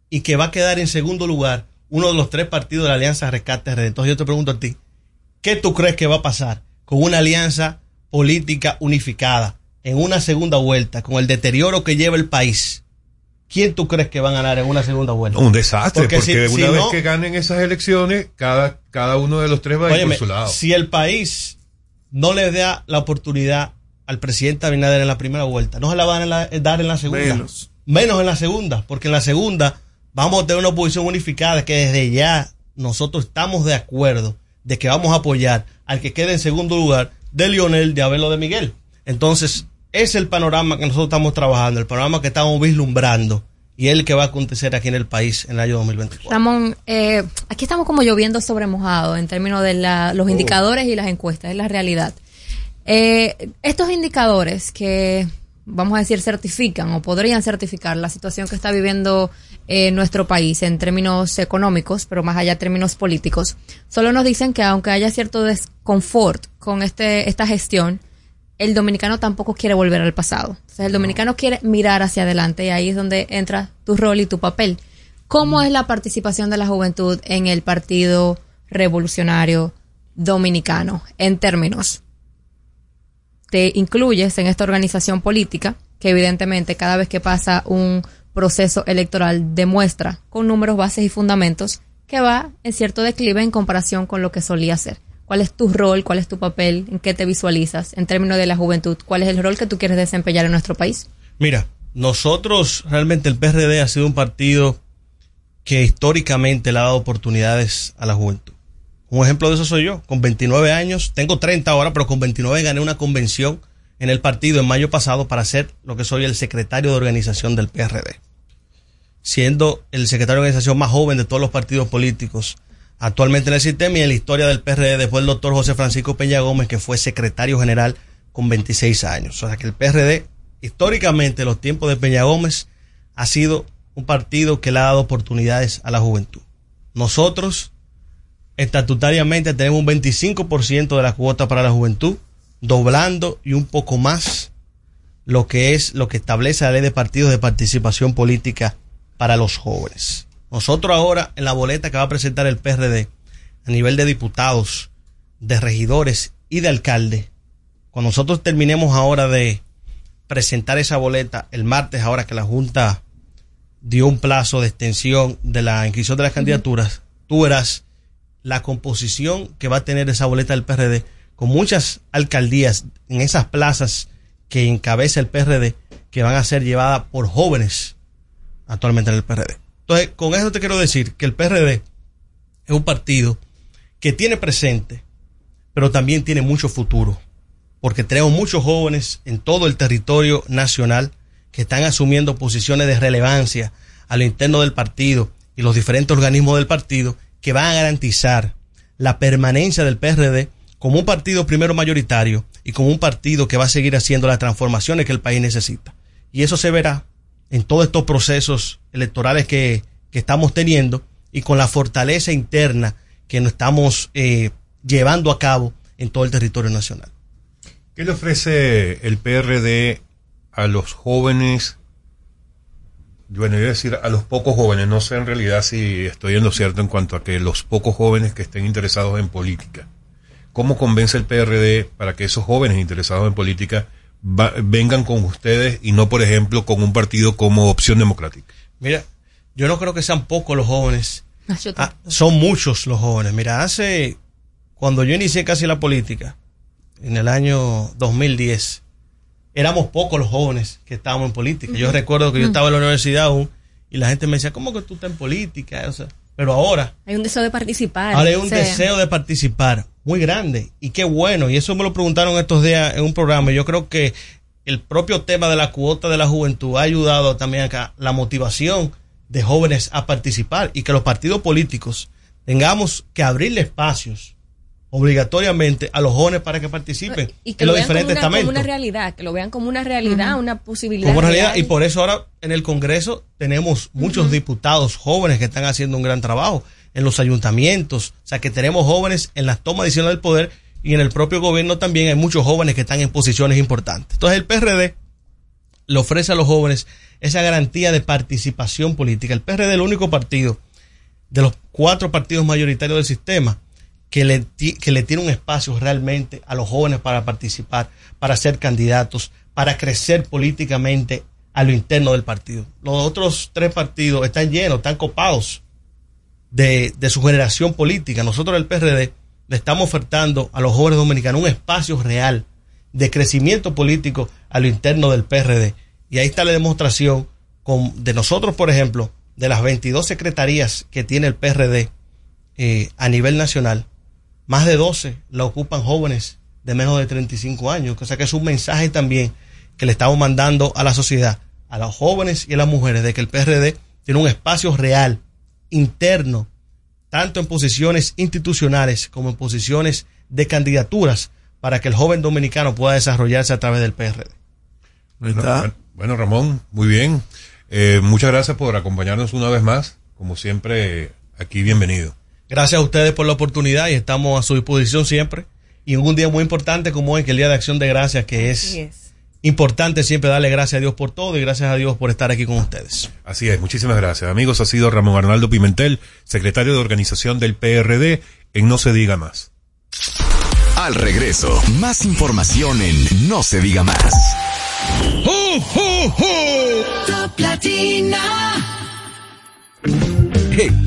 y que va a quedar en segundo lugar uno de los tres partidos de la Alianza Rescate RD. Entonces yo te pregunto a ti, ¿qué tú crees que va a pasar con una alianza política unificada en una segunda vuelta, con el deterioro que lleva el país? ¿Quién tú crees que van a ganar en una segunda vuelta? Un desastre, porque, si- una si vez no- que ganen esas elecciones, cada, cada uno de los tres va a ir Óyeme, por su lado. si el país no le da la oportunidad al presidente Abinader en la primera vuelta, no se la van a la- dar en la segunda. Menos. Menos en la segunda, porque en la segunda vamos a tener una oposición unificada que desde ya nosotros estamos de acuerdo de que vamos a apoyar al que quede en segundo lugar de Lionel, de Abel o de Miguel. Entonces, es el panorama que nosotros estamos trabajando, el panorama que estamos vislumbrando y el que va a acontecer aquí en el país en el año 2024. Ramón, eh, aquí estamos como lloviendo sobre mojado en términos de la- los indicadores y las encuestas, es la realidad. Eh, estos indicadores que, vamos a decir, certifican o podrían certificar la situación que está viviendo eh, nuestro país en términos económicos, pero más allá de términos políticos, solo nos dicen que aunque haya cierto desconfort con este, esta gestión, el dominicano tampoco quiere volver al pasado. Entonces, el dominicano quiere mirar hacia adelante y ahí es donde entra tu rol y tu papel. ¿Cómo es la participación de la juventud en el Partido Revolucionario Dominicano en términos? Te incluyes en esta organización política que evidentemente cada vez que pasa un proceso electoral demuestra con números, bases y fundamentos que va en cierto declive en comparación con lo que solía ser. ¿Cuál es tu rol? ¿Cuál es tu papel? ¿En qué te visualizas en términos de la juventud? ¿Cuál es el rol que tú quieres desempeñar en nuestro país? Mira, nosotros realmente el PRD ha sido un partido que históricamente le ha dado oportunidades a la juventud. Un ejemplo de eso soy yo. Con 29 años, tengo 30 ahora, pero con 29 gané una convención en el partido en mayo pasado para ser lo que soy el secretario de organización del PRD. Siendo el secretario de organización más joven de todos los partidos políticos actualmente en el sistema y en la historia del PRD después el doctor José Francisco Peña Gómez, que fue secretario general con 26 años. O sea que el PRD, históricamente, en los tiempos de Peña Gómez, ha sido un partido que le ha dado oportunidades a la juventud. Nosotros, estatutariamente, tenemos un 25% de la cuota para la juventud, doblando y un poco más lo que es lo que establece la ley de partidos de participación política para los jóvenes. Nosotros ahora, en la boleta que va a presentar el PRD, a nivel de diputados, de regidores y de alcalde, cuando nosotros terminemos ahora de presentar esa boleta el martes, ahora que la Junta dio un plazo de extensión de la inscripción de las candidaturas, tú verás la composición que va a tener esa boleta del PRD con muchas alcaldías en esas plazas que encabeza el PRD que van a ser llevadas por jóvenes actualmente en el PRD. Entonces, con eso te quiero decir que el PRD es un partido que tiene presente, pero también tiene mucho futuro, porque tenemos muchos jóvenes en todo el territorio nacional que están asumiendo posiciones de relevancia a lo interno del partido y los diferentes organismos del partido que van a garantizar la permanencia del PRD como un partido primero mayoritario y como un partido que va a seguir haciendo las transformaciones que el país necesita. Y eso se verá en todos estos procesos electorales que, que estamos teniendo y con la fortaleza interna que nos estamos eh, llevando a cabo en todo el territorio nacional. ¿Qué le ofrece el PRD a los jóvenes? Bueno, yo a decir a los pocos jóvenes, no sé en realidad si estoy en lo cierto en cuanto a que los pocos jóvenes que estén interesados en política. ¿Cómo convence el PRD para que esos jóvenes interesados en política va- vengan con ustedes y no, por ejemplo, con un partido como Opción Democrática? Mira, yo no creo que sean pocos los jóvenes. Ah, son muchos los jóvenes. Mira, hace cuando yo inicié casi la política, en el año 2010, éramos pocos los jóvenes que estábamos en política. Yo recuerdo que yo estaba en la universidad aún y la gente me decía, ¿cómo que tú estás en política? O sea, pero ahora, Hay un deseo de participar. ahora hay un deseo de participar muy grande y qué bueno. Y eso me lo preguntaron estos días en un programa. y Yo creo que el propio tema de la cuota de la juventud ha ayudado también acá la motivación de jóvenes a participar y que los partidos políticos tengamos que abrirle espacios obligatoriamente a los jóvenes para que participen y que en lo los vean como una, como estamentos. una realidad, que lo vean como una realidad, una posibilidad. como realidad real. y por eso ahora en el Congreso tenemos muchos diputados jóvenes que están haciendo un gran trabajo en los ayuntamientos, o sea que tenemos jóvenes en las tomas decisiones del poder y en el propio gobierno también hay muchos jóvenes que están en posiciones importantes. Entonces el PRD le ofrece a los jóvenes esa garantía de participación política. El PRD es el único partido de los cuatro partidos mayoritarios del sistema que le, que le tiene un espacio realmente a los jóvenes para participar, para ser candidatos, para crecer políticamente a lo interno del partido. Los otros tres partidos están llenos, están copados de, de su generación política. Nosotros el PRD le estamos ofertando a los jóvenes dominicanos un espacio real de crecimiento político a lo interno del PRD. Y ahí está la demostración con, de nosotros, por ejemplo, de las 22 secretarías que tiene el PRD eh, a nivel nacional, más de 12 la ocupan jóvenes de menos de 35 años, o sea que es un mensaje también que le estamos mandando a la sociedad, a los jóvenes y a las mujeres, de que el PRD tiene un espacio real, interno, tanto en posiciones institucionales como en posiciones de candidaturas, para que el joven dominicano pueda desarrollarse a través del PRD. Bueno, bueno, bueno, Ramón, muy bien. Eh, muchas gracias por acompañarnos una vez más. Como siempre, aquí bienvenido. Gracias a ustedes por la oportunidad y estamos a su disposición siempre. Y en un día muy importante como hoy, que el Día de Acción de Gracias, que es, importante siempre darle gracias a Dios por todo y gracias a Dios por estar aquí con ustedes. Así es, muchísimas gracias. Amigos, ha sido Ramón Arnaldo Pimentel, secretario de organización del PRD en No Se Diga Más. Al regreso, más información en No se diga más. Top Latina. Hey,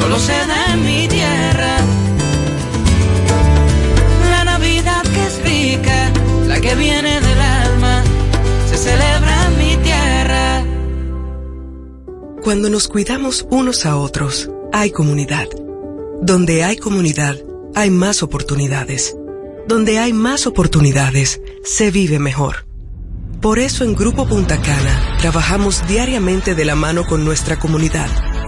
Solo se da en mi tierra. La Navidad que es rica, la que viene del alma, se celebra en mi tierra. Cuando nos cuidamos unos a otros, hay comunidad. Donde hay comunidad, hay más oportunidades. Donde hay más oportunidades, se vive mejor. Por eso en Grupo Punta Cana trabajamos diariamente de la mano con nuestra comunidad,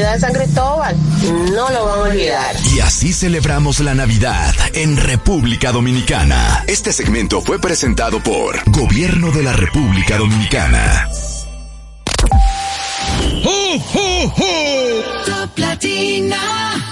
de San Cristóbal. No lo van a olvidar. Y así celebramos la Navidad en República Dominicana. Este segmento fue presentado por Gobierno de la República Dominicana. Top Latina.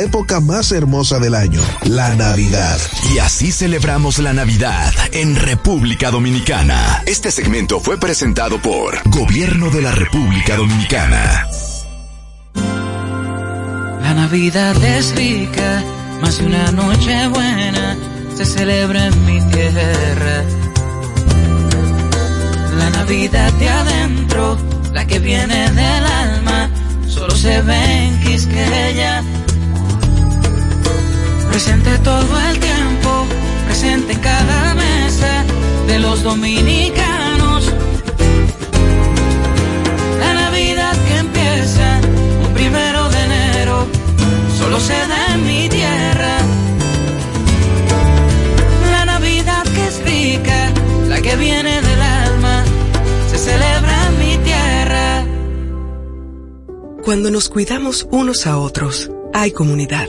época más hermosa del año, la Navidad. Y así celebramos la Navidad en República Dominicana. Este segmento fue presentado por Gobierno de la República Dominicana. La Navidad es rica, más de una noche buena se celebra en mi tierra. La Navidad de adentro, la que viene del alma, solo se ve en Quisqueya. Presente todo el tiempo, presente en cada mesa de los dominicanos. La Navidad que empieza un primero de enero, solo se da en mi tierra. La Navidad que es rica, la que viene del alma, se celebra en mi tierra. Cuando nos cuidamos unos a otros, hay comunidad.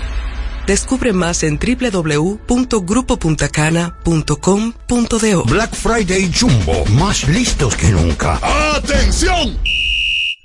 Descubre más en www.grupopuntacana.com.do. Black Friday Jumbo, más listos que nunca. ¡Atención!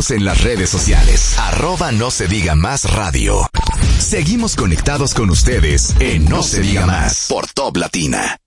Síguenos en las redes sociales, arroba no se diga más radio. Seguimos conectados con ustedes en No se diga más por Top Latina.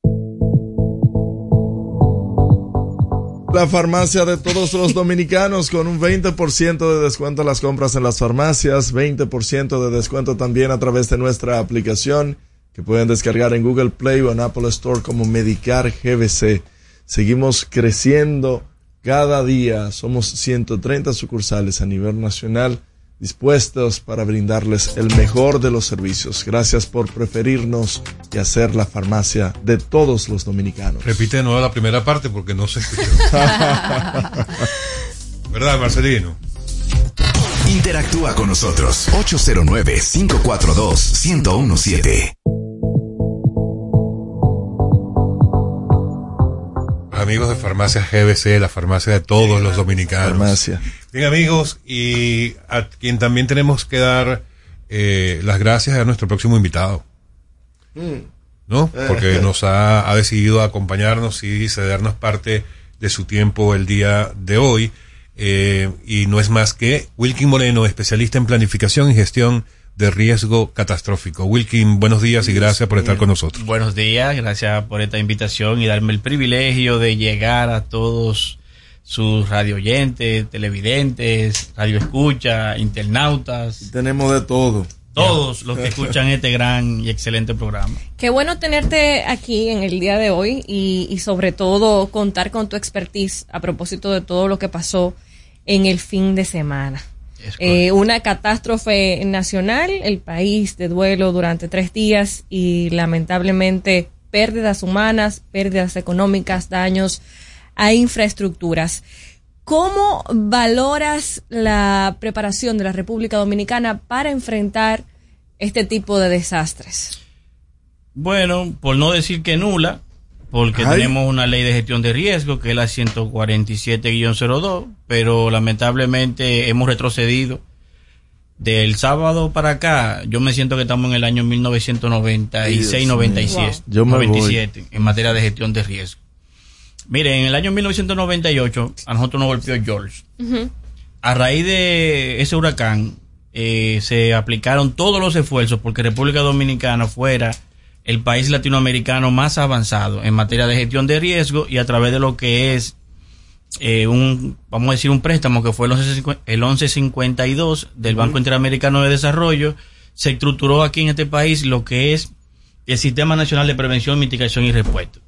La farmacia de todos los dominicanos con un 20% de descuento en las compras en las farmacias, 20% de descuento también a través de nuestra aplicación que pueden descargar en Google Play o en Apple Store como Medicar GBC. Seguimos creciendo cada día, somos 130 sucursales a nivel nacional dispuestos para brindarles el mejor de los servicios. Gracias por preferirnos y hacer la farmacia de todos los dominicanos. Repite de nuevo la primera parte porque no se escuchó. ¿Verdad, Marcelino? Interactúa con nosotros 809-542-1017. Amigos de Farmacia GBC, la farmacia de todos los dominicanos. Farmacia. Bien, amigos, y a quien también tenemos que dar eh, las gracias a nuestro próximo invitado. ¿No? Porque nos ha, ha decidido acompañarnos y cedernos parte de su tiempo el día de hoy. Eh, y no es más que Wilkin Moreno, especialista en planificación y gestión de riesgo catastrófico. Wilkin, buenos días y gracias por estar con nosotros. Buenos días, gracias por esta invitación y darme el privilegio de llegar a todos sus radio oyentes, televidentes, radio escucha, internautas. Tenemos de todo. Todos los que escuchan este gran y excelente programa. Qué bueno tenerte aquí en el día de hoy y, y sobre todo contar con tu expertise a propósito de todo lo que pasó en el fin de semana. Eh, una catástrofe nacional, el país de duelo durante tres días y lamentablemente pérdidas humanas, pérdidas económicas, daños a infraestructuras. ¿Cómo valoras la preparación de la República Dominicana para enfrentar este tipo de desastres? Bueno, por no decir que nula, porque Ay. tenemos una ley de gestión de riesgo que es la 147-02, pero lamentablemente hemos retrocedido. Del sábado para acá, yo me siento que estamos en el año 1996-97 Yo me voy. 97, en materia de gestión de riesgo. Mire, en el año 1998 a nosotros nos golpeó George. A raíz de ese huracán, eh, se aplicaron todos los esfuerzos porque República Dominicana fuera el país latinoamericano más avanzado en materia de gestión de riesgo y a través de lo que es eh, un, vamos a decir, un préstamo que fue el 1150 el 1152 del Banco Interamericano de Desarrollo, se estructuró aquí en este país lo que es el Sistema Nacional de Prevención, Mitigación y Respuesta.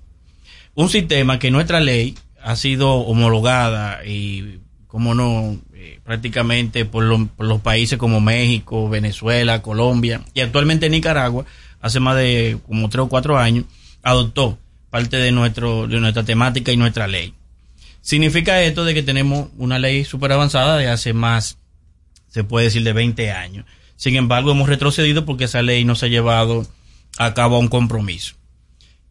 Un sistema que nuestra ley ha sido homologada y, como no, eh, prácticamente por, lo- por los países como México, Venezuela, Colombia y actualmente Nicaragua, hace más de como tres o cuatro años, adoptó parte de, nuestro, de nuestra temática y nuestra ley. Significa esto de que tenemos una ley súper avanzada de hace más, se puede decir, de 20 años. Sin embargo, hemos retrocedido porque esa ley no se ha llevado a cabo a un compromiso.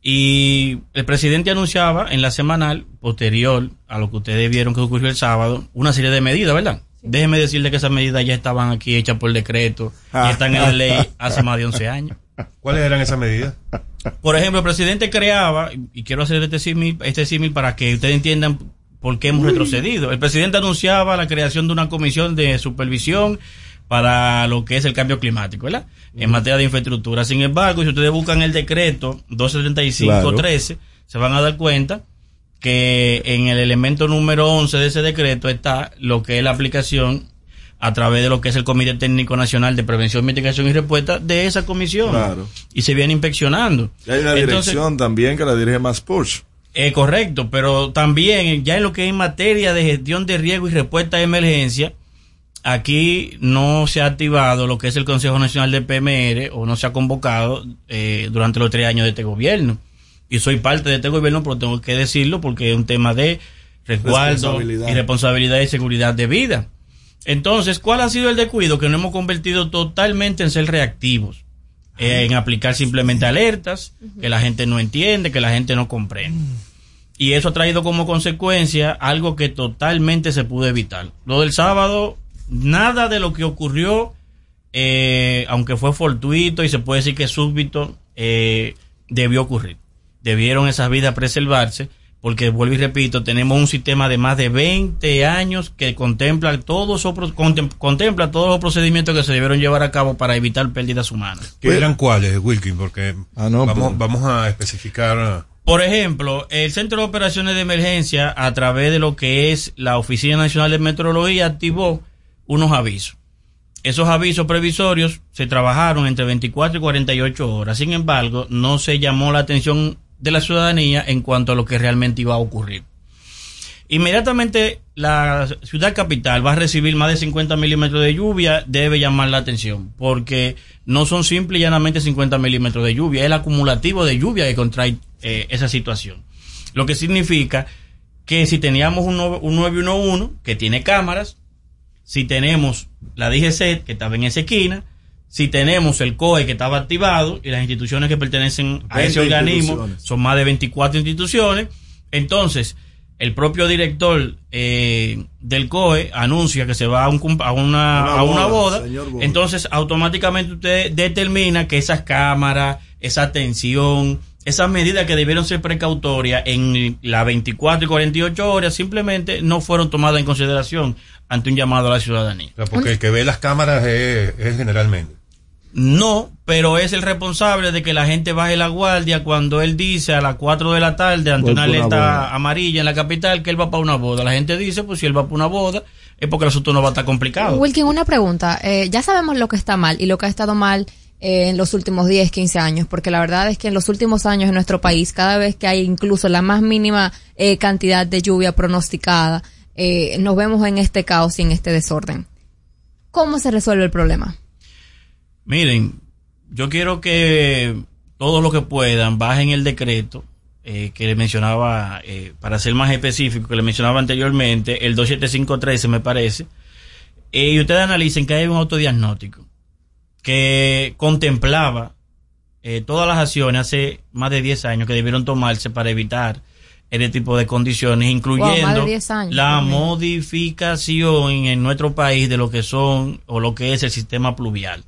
Y el presidente anunciaba en la semanal posterior a lo que ustedes vieron que ocurrió el sábado, una serie de medidas, ¿verdad? Déjeme decirle que esas medidas ya estaban aquí hechas por decreto y están en la ley hace más de 11 años. ¿Cuáles eran esas medidas? Por ejemplo, el presidente creaba, y quiero hacer este símil, este símil para que ustedes entiendan por qué hemos retrocedido. El presidente anunciaba la creación de una comisión de supervisión para lo que es el cambio climático, ¿verdad? En materia de infraestructura. Sin embargo, si ustedes buscan el decreto 275-13, se van a dar cuenta que en el elemento número 11 de ese decreto está lo que es la aplicación a través de lo que es el Comité Técnico Nacional de Prevención, Mitigación y Respuesta de esa comisión. Claro. Y se viene inspeccionando. Y hay una Entonces, dirección también que la dirige más Push. eh, correcto, pero también ya en lo que es en materia de gestión de riesgo y respuesta a emergencia, aquí no se ha activado lo que es el Consejo Nacional de PMR o no se ha convocado eh, durante los tres años de este gobierno. Y soy parte de este gobierno, pero tengo que decirlo porque es un tema de resguardo Responsabilidad. y responsabilidad y seguridad de vida. Entonces, ¿cuál ha sido el descuido? Que nos hemos convertido totalmente en ser reactivos, eh, en aplicar simplemente alertas que la gente no entiende, que la gente no comprende. Y eso ha traído como consecuencia algo que totalmente se pudo evitar. Lo del sábado, nada de lo que ocurrió, eh, aunque fue fortuito y se puede decir que súbito, eh, debió ocurrir. Debieron esas vidas preservarse, porque vuelvo y repito, tenemos un sistema de más de 20 años que contempla todos contem- contempla todos los procedimientos que se debieron llevar a cabo para evitar pérdidas humanas. ¿Qué eran cuáles, Wilkin? Porque no, vamos, pero- vamos a especificar. ah, Por ejemplo, el Centro de Operaciones de Emergencia, a través de lo que es la Oficina Nacional de Meteorología, activó unos avisos. Esos avisos previsorios se trabajaron entre 24 y 48 horas. Sin embargo, no se llamó la atención de la ciudadanía en cuanto a lo que realmente iba a ocurrir. Inmediatamente la ciudad capital va a recibir más de 50 milímetros de lluvia, debe llamar la atención, porque no son simple y llanamente 50 milímetros de lluvia, es el acumulativo de lluvia que contrae eh, esa situación. Lo que significa que si teníamos un, un 911 que tiene cámaras, si tenemos la DGC que estaba en esa esquina, si tenemos el COE que estaba activado y las instituciones que pertenecen a 20 ese organismo son más de 24 instituciones, entonces el propio director eh, del COE anuncia que se va a, un a una, Una a una boda, entonces automáticamente usted determina que esas cámaras, esa atención, esas medidas que debieron ser precautorias en las 24 y 48 horas simplemente no fueron tomadas en consideración ante un llamado a la ciudadanía. o sea, porque el que ve las cámaras es, es generalmente. No, pero es el responsable de que la gente baje la guardia cuando él dice a las 4 de la tarde ante Voy una alerta amarilla en la capital que él va para una boda. La gente dice, pues si él va para una boda es porque el asunto no va a estar complicado. Wilkin, una pregunta. Eh, ya sabemos lo que está mal y lo que ha estado mal eh, en los últimos 10, 15 años, porque la verdad es que en los últimos años en nuestro país, cada vez que hay incluso la más mínima eh, cantidad de lluvia pronosticada, eh, nos vemos en este caos y en este desorden. ¿Cómo se resuelve el problema? Miren, yo quiero que todo lo que puedan, bajen el decreto eh, que le mencionaba, eh, para ser más específico, que le mencionaba anteriormente, el 27513 me parece, eh, y ustedes analicen que hay un autodiagnóstico que contemplaba eh, todas las acciones hace más de 10 años que debieron tomarse para evitar este tipo de condiciones, incluyendo más de 10 años, la también. modificación en nuestro país de lo que son o lo que es el sistema pluvial.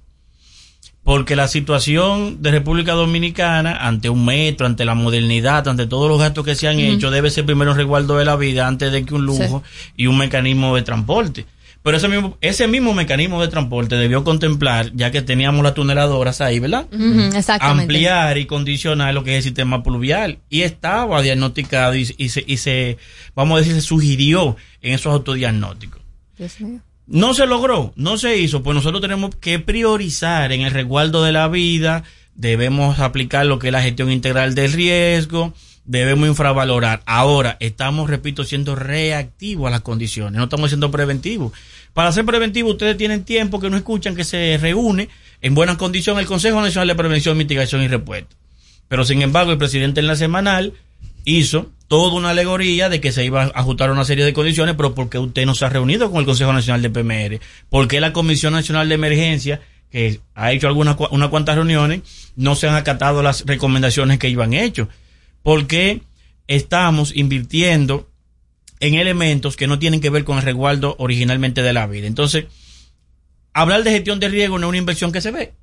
Porque la situación de República Dominicana ante un metro, ante la modernidad, ante todos los gastos que se han hecho, debe ser primero un resguardo de la vida antes de que un lujo y un mecanismo de transporte. Pero ese mismo, ese mismo mecanismo de transporte debió contemplar, ya que teníamos las tuneladoras ahí, ¿verdad? Exactamente. ampliar y condicionar lo que es el sistema pluvial. Y estaba diagnosticado y, y se, y se, vamos a decir, se sugirió en esos autodiagnósticos. Dios mío. No se logró, no se hizo, pues nosotros tenemos que priorizar en el resguardo de la vida, debemos aplicar lo que es la gestión integral del riesgo, debemos infravalorar. Ahora, estamos, repito, siendo reactivos a las condiciones, no estamos siendo preventivos. Para ser preventivos, ustedes tienen tiempo que no escuchan que se reúne en buenas condiciones el Consejo Nacional de Prevención, Mitigación y Respuesta. Pero sin embargo, el presidente en la semanal hizo toda una alegoría de que se iba a ajustar una serie de condiciones, pero ¿por qué usted no se ha reunido con el Consejo Nacional de PMR? ¿Por qué la Comisión Nacional de Emergencia, que ha hecho algunas unas cuantas reuniones, no se han acatado las recomendaciones que iban hecho? ¿Por qué estamos invirtiendo en elementos que no tienen que ver con el resguardo originalmente de la vida? Entonces, hablar de gestión de riesgo no es una inversión que se ve.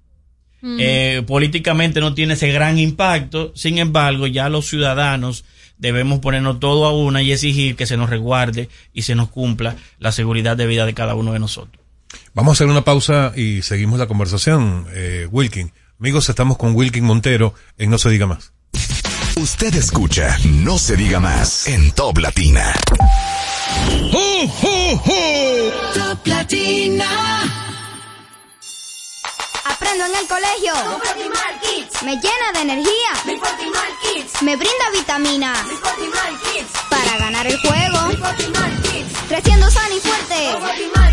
Eh, políticamente no tiene ese gran impacto, sin embargo, ya los ciudadanos debemos ponernos todo a una y exigir que se nos resguarde y se nos cumpla la seguridad de vida de cada uno de nosotros. Vamos a hacer una pausa y seguimos la conversación, eh, Wilkin. Amigos, estamos con Wilkin Montero en No se diga más. Usted escucha No se diga más en Top Latina. Top Latina. Aprendo en el colegio. Me llena de energía. Me brinda vitamina. Para ganar el juego. Creciendo sano y fuerte.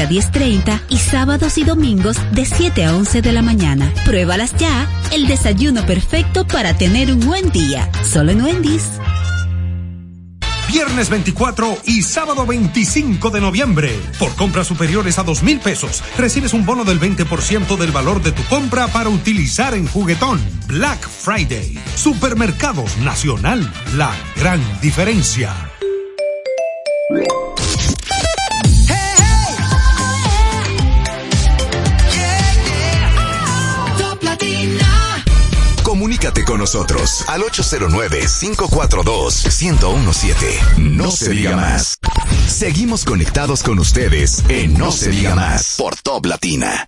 a 10.30 y sábados y domingos de 7 a 11 de la mañana. Pruébalas ya. El desayuno perfecto para tener un buen día. Solo en Wendy's. Viernes 24 y sábado 25 de noviembre. Por compras superiores a dos mil pesos, recibes un bono del 20% del valor de tu compra para utilizar en juguetón. Black Friday. Supermercados Nacional. La gran diferencia. Comunícate con nosotros al 809-542-1017. No se diga más. Seguimos conectados con ustedes en No se diga más por Top Latina.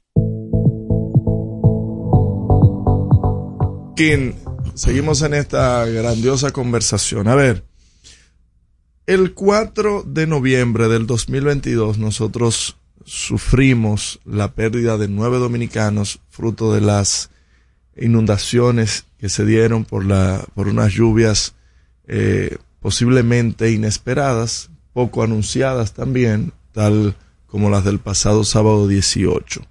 Kim, seguimos en esta grandiosa conversación. A ver, el 4 de noviembre del 2022 nosotros sufrimos la pérdida de nueve dominicanos fruto de las inundaciones que se dieron por, la, por unas lluvias eh, posiblemente inesperadas, poco anunciadas también, tal como las del pasado sábado 18.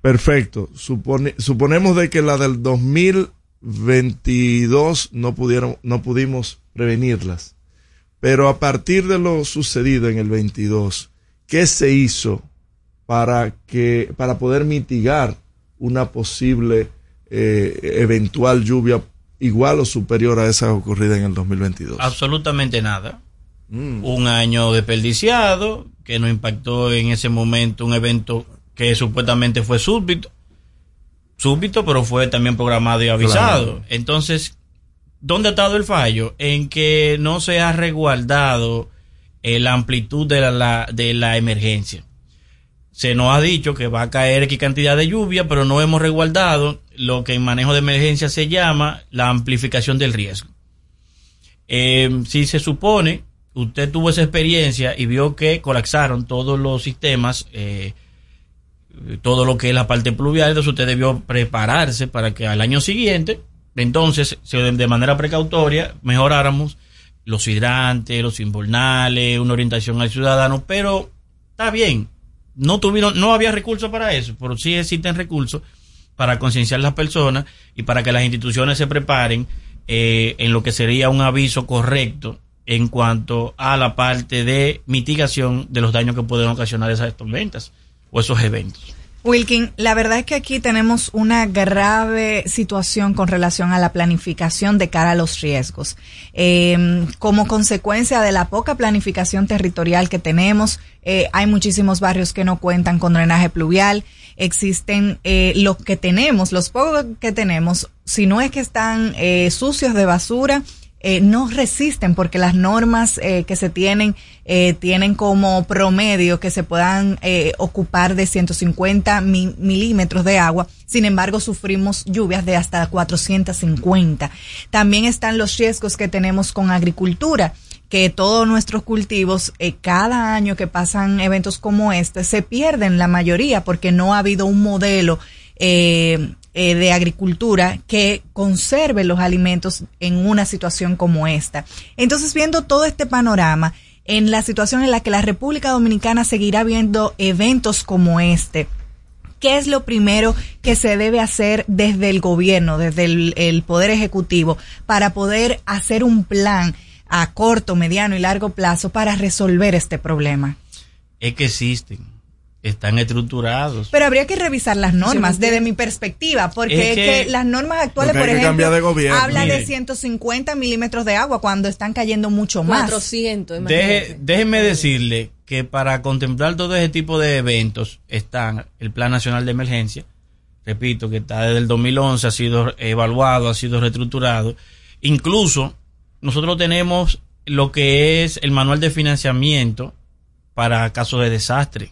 Perfecto. Supone- suponemos de que la del 2022 no pudieron, no pudimos prevenirlas. Pero a partir de lo sucedido en el 22, ¿qué se hizo para que, para poder mitigar una posible eh, eventual lluvia igual o superior a esa ocurrida en el 2022? Absolutamente nada. Un año desperdiciado que nos impactó en ese momento un evento que supuestamente fue súbito. Súbito, pero fue también programado y avisado. Claro. Entonces, ¿dónde ha estado el fallo? En que no se ha resguardado eh, la amplitud de la, la- de la emergencia. Se nos ha dicho que va a caer X cantidad de lluvia, pero no hemos resguardado lo que en manejo de emergencia se llama la amplificación del riesgo. Eh, si se supone, usted tuvo esa experiencia y vio que colapsaron todos los sistemas, eh, todo lo que es la parte pluvial, entonces usted debió prepararse para que al año siguiente, entonces, de manera precautoria, mejoráramos los hidrantes, los invernales, una orientación al ciudadano, pero está bien, no tuvieron, no había recursos para eso, pero sí existen recursos para concienciar a las personas y para que las instituciones se preparen eh, en lo que sería un aviso correcto en cuanto a la parte de mitigación de los daños que pueden ocasionar esas tormentas o esos eventos. Wilkin, la verdad es que aquí tenemos una grave situación con relación a la planificación de cara a los riesgos. Eh, como consecuencia de la poca planificación territorial que tenemos, eh, hay muchísimos barrios que no cuentan con drenaje pluvial. Existen eh, los que tenemos, los pocos que tenemos, si no es que están eh, sucios de basura, eh, no resisten porque las normas eh, que se tienen eh, tienen como promedio que se puedan ocupar de 150 milímetros de agua. Sin embargo, sufrimos lluvias de hasta 450. También están los riesgos que tenemos con agricultura que todos nuestros cultivos, cada año que pasan eventos como este, se pierden la mayoría porque no ha habido un modelo eh, eh, de agricultura que conserve los alimentos en una situación como esta. Entonces, viendo todo este panorama, en la situación en la que la República Dominicana seguirá viendo eventos como este, ¿qué es lo primero que se debe hacer desde el gobierno, desde el, el, Poder Ejecutivo, para poder hacer un plan a corto, mediano y largo plazo para resolver este problema? Es que existen están estructurados. Pero habría que revisar las normas desde mi perspectiva, porque es que, las normas actuales, por ejemplo, de habla de 150 milímetros de agua cuando están cayendo mucho más. 400, Deje, déjeme decirle que para contemplar todo ese tipo de eventos están el Plan Nacional de Emergencia, repito, que está desde el 2011, ha sido evaluado, ha sido reestructurado. Incluso nosotros tenemos lo que es el manual de financiamiento para casos de desastre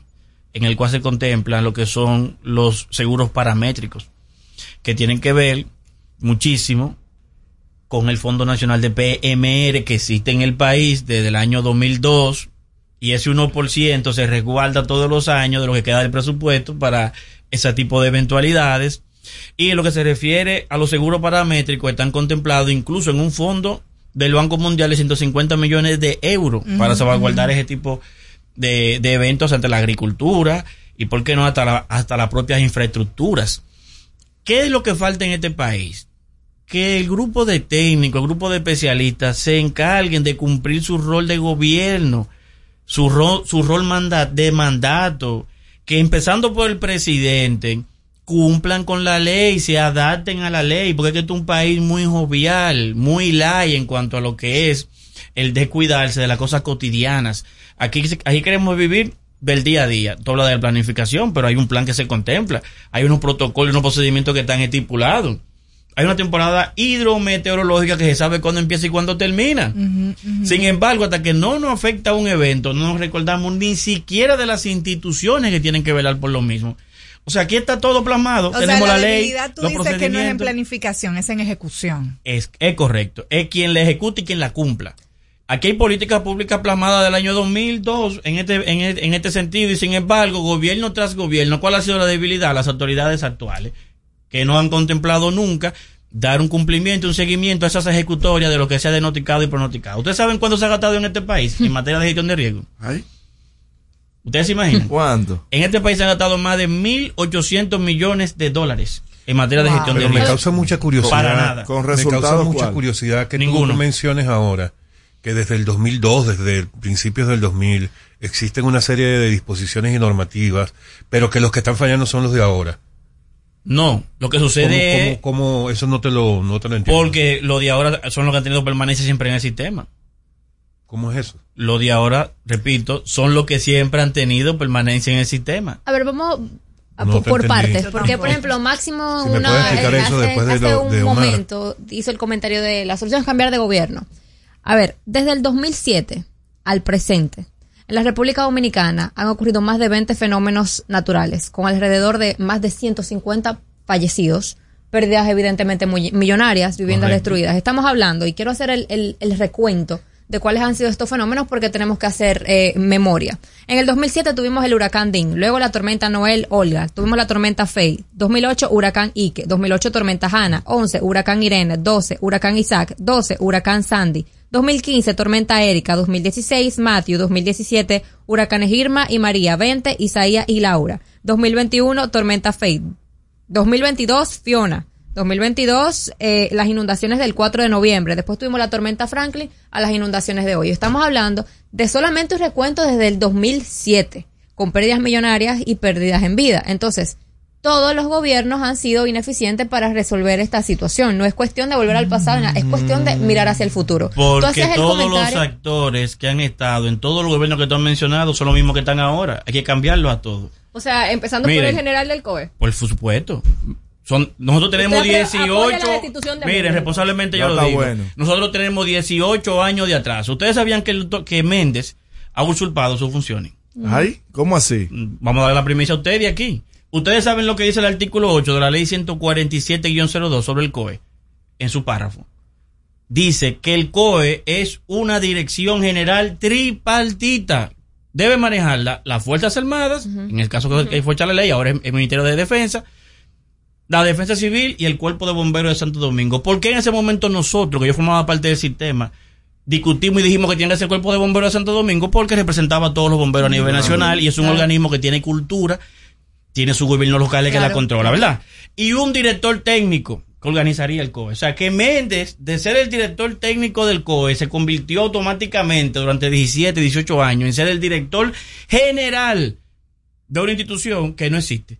en el cual se contemplan lo que son los seguros paramétricos, que tienen que ver muchísimo con el Fondo Nacional de PMR que existe en el país desde el año 2002 y ese 1% se resguarda todos los años de lo que queda del presupuesto para ese tipo de eventualidades. Y en lo que se refiere a los seguros paramétricos, están contemplados incluso en un fondo del Banco Mundial de 150 millones de euros para salvaguardar ese tipo de de, eventos ante la agricultura y, ¿por qué no, hasta, hasta las propias infraestructuras. ¿Qué es lo que falta en este país? Que el grupo de técnicos, el grupo de especialistas se encarguen de cumplir su rol de gobierno, su rol, su rol de mandato, que empezando por el presidente, cumplan con la ley, se adapten a la ley, porque este es un país muy jovial, muy light en cuanto a lo que es el descuidarse de las cosas cotidianas. Aquí, aquí queremos vivir del día a día. Todo lo de la planificación, pero hay un plan que se contempla. Hay unos protocolos y unos procedimientos que están estipulados. Hay una temporada hidrometeorológica que se sabe cuándo empieza y cuándo termina. Sin embargo, hasta que no nos afecta un evento, no nos recordamos ni siquiera de las instituciones que tienen que velar por lo mismo. O sea, aquí está todo plasmado. Tenemos la, ley. Tú dices que no es en planificación, es en ejecución. Es, es correcto. Es quien la ejecuta y quien la cumpla. Aquí hay políticas públicas plasmadas del año 2002 en este, en, este, en este sentido y sin embargo, gobierno tras gobierno, ¿cuál ha sido la debilidad? Las autoridades actuales, que no han contemplado nunca dar un cumplimiento, un seguimiento a esas ejecutorias de lo que se ha denoticado y pronosticado. ¿Ustedes saben cuánto se ha gastado en este país en materia de gestión de riesgo? ¿Ustedes se imaginan? ¿Cuánto? En este país se han gastado más de 1.800 millones de dólares en materia de gestión de riesgo. Me causa mucha curiosidad. Para nada. Con resultados. Me causa mucha curiosidad que Ninguno. tú menciones ahora que desde el 2002, desde principios del 2000, existen una serie de disposiciones y normativas, pero que los que están fallando son los de ahora. No, lo que sucede ¿Cómo, eso no te lo, no te lo entiendo? Porque los de ahora son los que han tenido permanencia siempre en el sistema. ¿Cómo es eso? Los de ahora, repito, son los que siempre han tenido permanencia en el sistema. A ver, vamos por partes. Porque, por ejemplo, Máximo una, hace, un momento hizo el comentario de la solución es cambiar de gobierno. A ver, desde el 2007 al presente, En la República Dominicana han ocurrido más de 20 fenómenos naturales, con alrededor de más de 150 fallecidos, pérdidas evidentemente muy millonarias, viviendas Correcto. destruidas. Estamos hablando, y quiero hacer el, el- el recuento de cuáles han sido estos fenómenos porque tenemos que hacer eh, memoria. En el 2007 tuvimos el huracán Dean, luego la tormenta Noel Olga, tuvimos la tormenta Faye, 2008 huracán Ike, 2008 tormenta Hanna, 11 huracán Irene, 12 huracán Isaac, 12 huracán Sandy, 2015 tormenta Erika, 2016 Matthew, 2017 huracanes Irma y María, 20 Isaías y Laura, 2021 tormenta Faye, 2022 Fiona. 2022, eh, las inundaciones del 4 de noviembre. Después tuvimos la tormenta Franklin a las inundaciones de hoy. Estamos hablando de solamente un recuento desde el 2007, con pérdidas millonarias y pérdidas en vida. Entonces, todos los gobiernos han sido ineficientes para resolver esta situación. No es cuestión de volver al pasado, es cuestión de mirar hacia el futuro. Porque el todos los actores que han estado en todos los gobiernos que tú has mencionado son los mismos que están ahora. Hay que cambiarlo a todos. O sea, empezando por el general del COE. Por supuesto. Son, nosotros tenemos Usted apro- 18. apoya la destitución de Mire, responsablemente Ya yo lo digo. bueno. Nosotros tenemos 18 años de atraso. Ustedes sabían que, el que Méndez ha usurpado sus funciones. Ay, ¿cómo así? Vamos a dar la primicia a ustedes de aquí. Ustedes saben lo que dice el artículo 8 de la ley 147-02 sobre el COE en su párrafo. Dice que el COE es una dirección general tripartita. Debe manejarla las Fuerzas Armadas, en el caso que fue echar la ley, ahora es el Ministerio de Defensa, la Defensa Civil y el Cuerpo de Bomberos de Santo Domingo. ¿Por qué en ese momento nosotros, que yo formaba parte del sistema, discutimos y dijimos que tiene que ser el Cuerpo de Bomberos de Santo Domingo? Porque representaba a todos los bomberos a nivel nacional y es un organismo que tiene cultura, tiene su gobierno local que la Claro. controla, ¿verdad? Y un director técnico que organizaría el COE. O sea, que Méndez, de ser el director técnico del COE, se convirtió automáticamente durante 17, 18 años en ser el director general de una institución que no existe.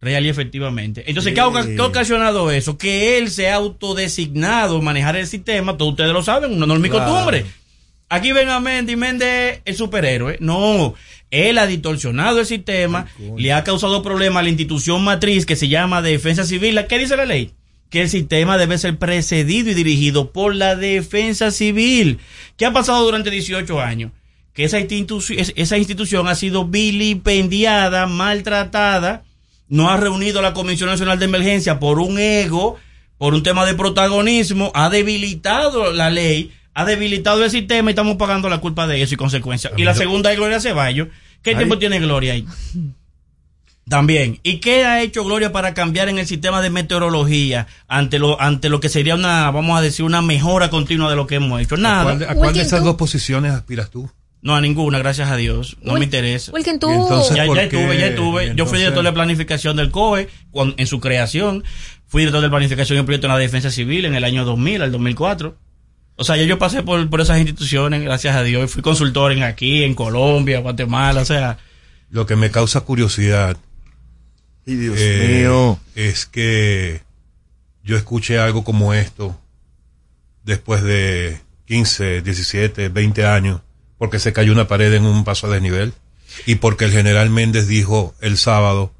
Real y efectivamente. Entonces, ¿qué ha, oca- qué ha ocasionado eso? Que él se ha autodesignado manejar el sistema, todos ustedes lo saben, una norma y Claro. costumbre. Aquí ven a Mendy, Méndez el superhéroe. No, él ha distorsionado el sistema, le ha causado problemas a la institución matriz que se llama Defensa Civil. ¿Qué dice la ley? Que el sistema debe ser precedido y dirigido por la Defensa Civil. ¿Qué ha pasado durante 18 años? Que esa, institu- es- esa institución ha sido vilipendiada, maltratada, no ha reunido a la Comisión Nacional de Emergencia por un ego, por un tema de protagonismo, ha debilitado la ley, ha debilitado el sistema y estamos pagando la culpa de eso y consecuencias. Y la segunda es Gloria Ceballos. ¿Qué Ay. tiempo tiene Gloria ahí? También. ¿Y qué ha hecho Gloria para cambiar en el sistema de meteorología ante lo, ante lo que sería una, vamos a decir, una mejora continua de lo que hemos hecho? ¿A Nada. cuál, de- a cuál de esas dos posiciones aspiras tú? No, a ninguna, gracias a Dios. No me interesa. Wilkin, tú- entonces, Ya, ¿por ya estuve, ya estuve. Yo fui director de planificación del COE en su creación. Fui director de planificación y proyecto en la defensa civil en el año 2000 al 2004. O sea, ya yo pasé por, por esas instituciones, gracias a Dios. Fui consultor en aquí, en Colombia, Guatemala, o sea. Lo que me causa curiosidad Dios eh, mío. es que yo escuché algo como esto después de 15, 17, 20 años, porque se cayó una pared en un paso a desnivel y porque el general Méndez dijo el sábado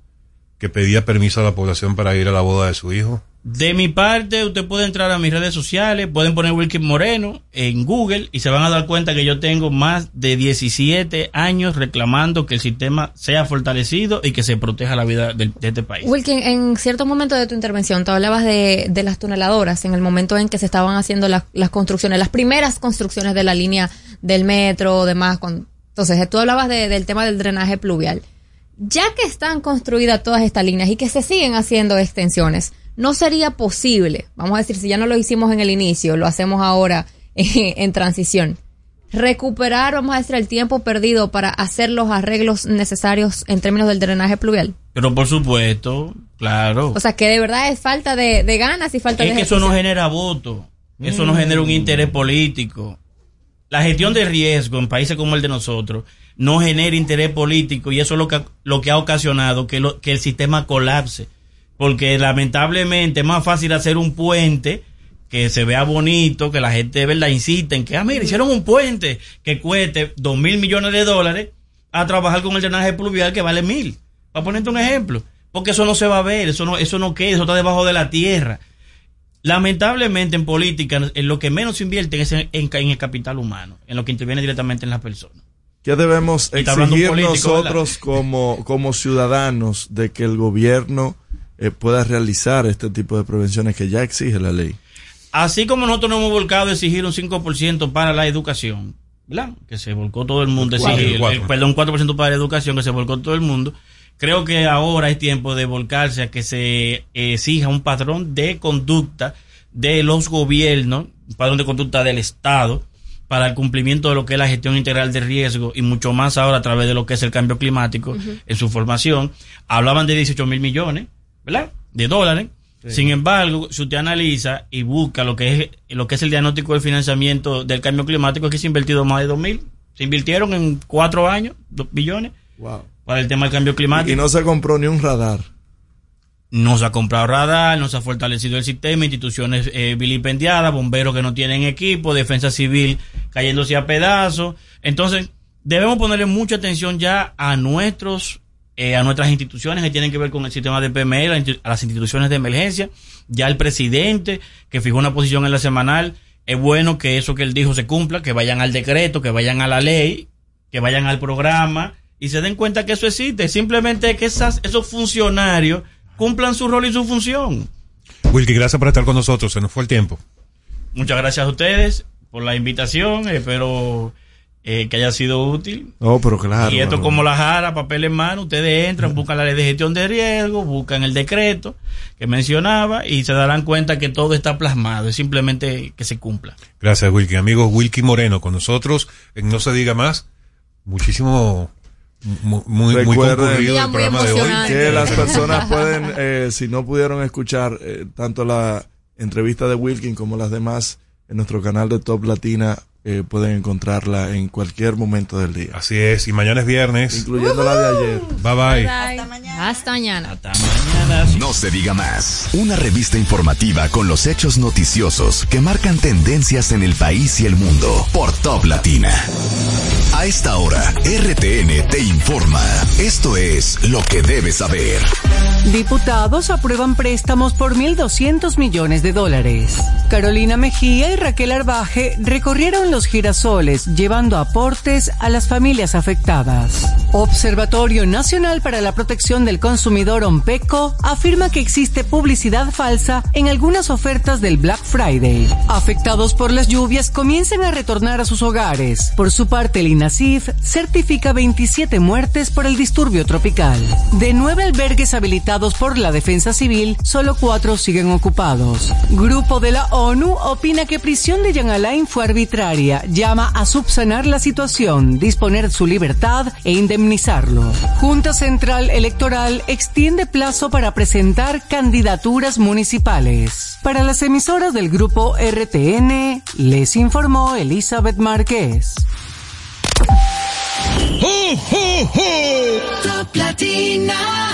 que pedía permiso a la población para ir a la boda de su hijo. De mi parte, usted puede entrar a mis redes sociales, pueden poner Wilkin Moreno en Google y se van a dar cuenta que yo tengo más de 17 años reclamando que el sistema sea fortalecido y que se proteja la vida de, este país. Wilkin, en cierto momento de tu intervención, tú hablabas de, de las tuneladoras, en el momento en que se estaban haciendo las, las construcciones, las primeras construcciones de la línea del metro, demás. Con, entonces, tú hablabas de- del tema del drenaje pluvial. Ya que están construidas todas estas líneas y que se siguen haciendo extensiones, ¿no sería posible, vamos a decir, si ya no lo hicimos en el inicio, lo hacemos ahora eh, en transición, recuperar, vamos a decir, el tiempo perdido para hacer los arreglos necesarios en términos del drenaje pluvial? Pero por supuesto, claro. O sea, que de verdad es falta de, de ganas y falta es de que eso no genera voto, eso no Mm. genera un interés político. La gestión de riesgo en países como el de nosotros no genera interés político y eso es lo que, lo que ha ocasionado que, lo- que el sistema colapse. Porque lamentablemente es más fácil hacer un puente que se vea bonito, que la gente de verdad insista en que, ah, mira, hicieron un puente que cueste dos mil millones de dólares a trabajar con el drenaje pluvial que vale mil. Para ponerte un ejemplo. Porque eso no se va a ver, eso no, eso no queda, eso está debajo de la tierra. Lamentablemente en política, en lo que menos se invierte es en, en- en el capital humano, en lo que interviene directamente en las personas. ¿Qué debemos exigir político, nosotros como, como ciudadanos de que el gobierno eh, pueda realizar este tipo de prevenciones que ya exige la ley? Así como nosotros nos hemos volcado a exigir un 5% para la educación, ¿verdad? Que se volcó todo el mundo, Cuatro, exigir, cuatro. eh, perdón, 4% para la educación, que se volcó todo el mundo. Creo que ahora es tiempo de volcarse a que se exija un patrón de conducta de los gobiernos, un patrón de conducta del Estado para el cumplimiento de lo que es la gestión integral de riesgo y mucho más ahora a través de lo que es el cambio climático en su formación. Hablaban de 18 mil millones, ¿verdad? De dólares. Sí. Sin embargo, si usted analiza y busca lo que es lo que es el diagnóstico del financiamiento del cambio climático, aquí se ha invertido más de 2 mil. Se invirtieron en cuatro años, 2 billones, Wow. para el tema del cambio climático. Y no se compró ni un radar. No se ha comprado radar, no se ha fortalecido el sistema, instituciones eh, vilipendiadas, bomberos que no tienen equipo, defensa civil cayéndose a pedazos. Entonces, debemos ponerle mucha atención ya a nuestros, eh, a nuestras instituciones que tienen que ver con el sistema de insti- a las instituciones de emergencia. Ya el presidente, que fijó una posición en la semanal, es bueno que eso que él dijo se cumpla, que vayan al decreto, que vayan a la ley, que vayan al programa y se den cuenta que eso existe. Simplemente que esas, esos funcionarios cumplan su rol y su función. Wilkie, gracias por estar con nosotros. Se nos fue el tiempo. Muchas gracias a ustedes por la invitación. Espero eh, que haya sido útil. Oh, pero claro. y esto Bárbaro. como la jara, papel en mano, ustedes entran, buscan la ley de gestión de riesgo, buscan el decreto que mencionaba y se darán cuenta que todo está plasmado, es simplemente que se cumpla. Gracias, Wilkie. Amigos, Wilkie Moreno con nosotros en No Se Diga Más. Muchísimo, mu- muy, muy Recuerden concurrido el programa de hoy. que las personas pueden, eh, si no pudieron escuchar eh, tanto la entrevista de Wilkin como las demás en nuestro canal de Top Latina, eh, pueden encontrarla en cualquier momento del día. Así es, y mañana es viernes. Incluyendo la de ayer. Bye bye. Hasta mañana. Hasta mañana. No se diga más. Una revista informativa con los hechos noticiosos que marcan tendencias en el país y el mundo por Top Latina. A esta hora, RTN te informa. Esto es lo que debes saber. Diputados aprueban préstamos por 1.200 millones de dólares. Carolina Mejía y Raquel Arbaje recorrieron los girasoles llevando aportes a las familias afectadas. Observatorio Nacional para la Protección del Consumidor OMPECO afirma que existe publicidad falsa en algunas ofertas del Black Friday. Afectados por las lluvias comienzan a retornar a sus hogares. Por su parte, el INASIF certifica 27 muertes por el disturbio tropical. De nueve albergues habilitados por la Defensa Civil, solo cuatro siguen ocupados. Grupo de la ONU opina que prisión de Jan Alain fue arbitraria. Llama a subsanar la situación, disponer su libertad e indemnizarlo. Junta Central Electoral extiende plazo para presentar candidaturas municipales. Para las emisoras del grupo RTN, les informó Elizabeth Márquez. Top Latina.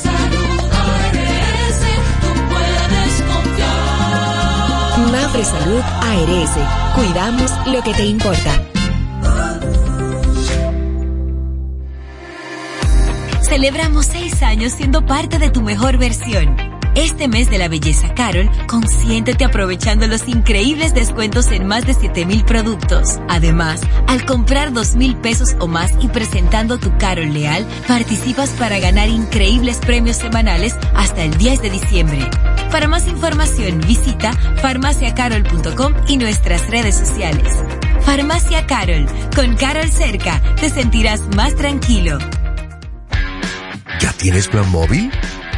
Mafre Salud ARS, cuidamos lo que te importa. Celebramos seis años siendo parte de tu mejor versión. Este mes de la belleza Carol, consiéntete aprovechando los increíbles descuentos en más de 7000 productos. Además, al comprar 2000 pesos o más y presentando tu Carol Leal, participas para ganar increíbles premios semanales hasta el 10 de diciembre. Para más información, visita farmaciacarol.com y nuestras redes sociales. Farmacia Carol, con Carol cerca, te sentirás más tranquilo. ¿Ya tienes plan móvil?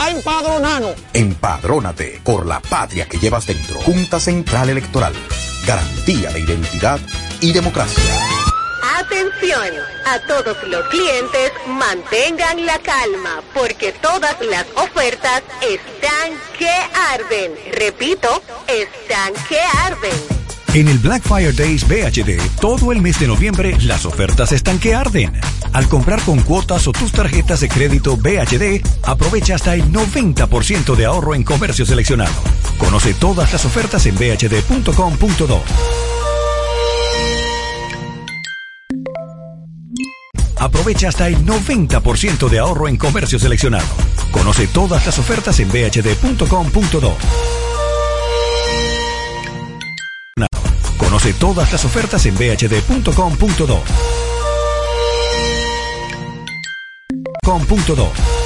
a empadronarnos. Empadrónate por la patria que llevas dentro. Junta Central Electoral. Garantía de identidad y democracia. Atención, a todos los clientes mantengan la calma porque todas las ofertas están que arden. Repito, están que arden. En el Black Fire Days BHD, todo el mes de noviembre, las ofertas están que arden. Al comprar con cuotas o tus tarjetas de crédito BHD, aprovecha hasta el 90% de ahorro en comercio seleccionado. Conoce todas las ofertas en bhd.com.do. Aprovecha hasta el 90% de ahorro en comercio seleccionado. Conoce todas las ofertas en bhd.com.do. Conoce todas las ofertas en bhd.com.do. Com.do.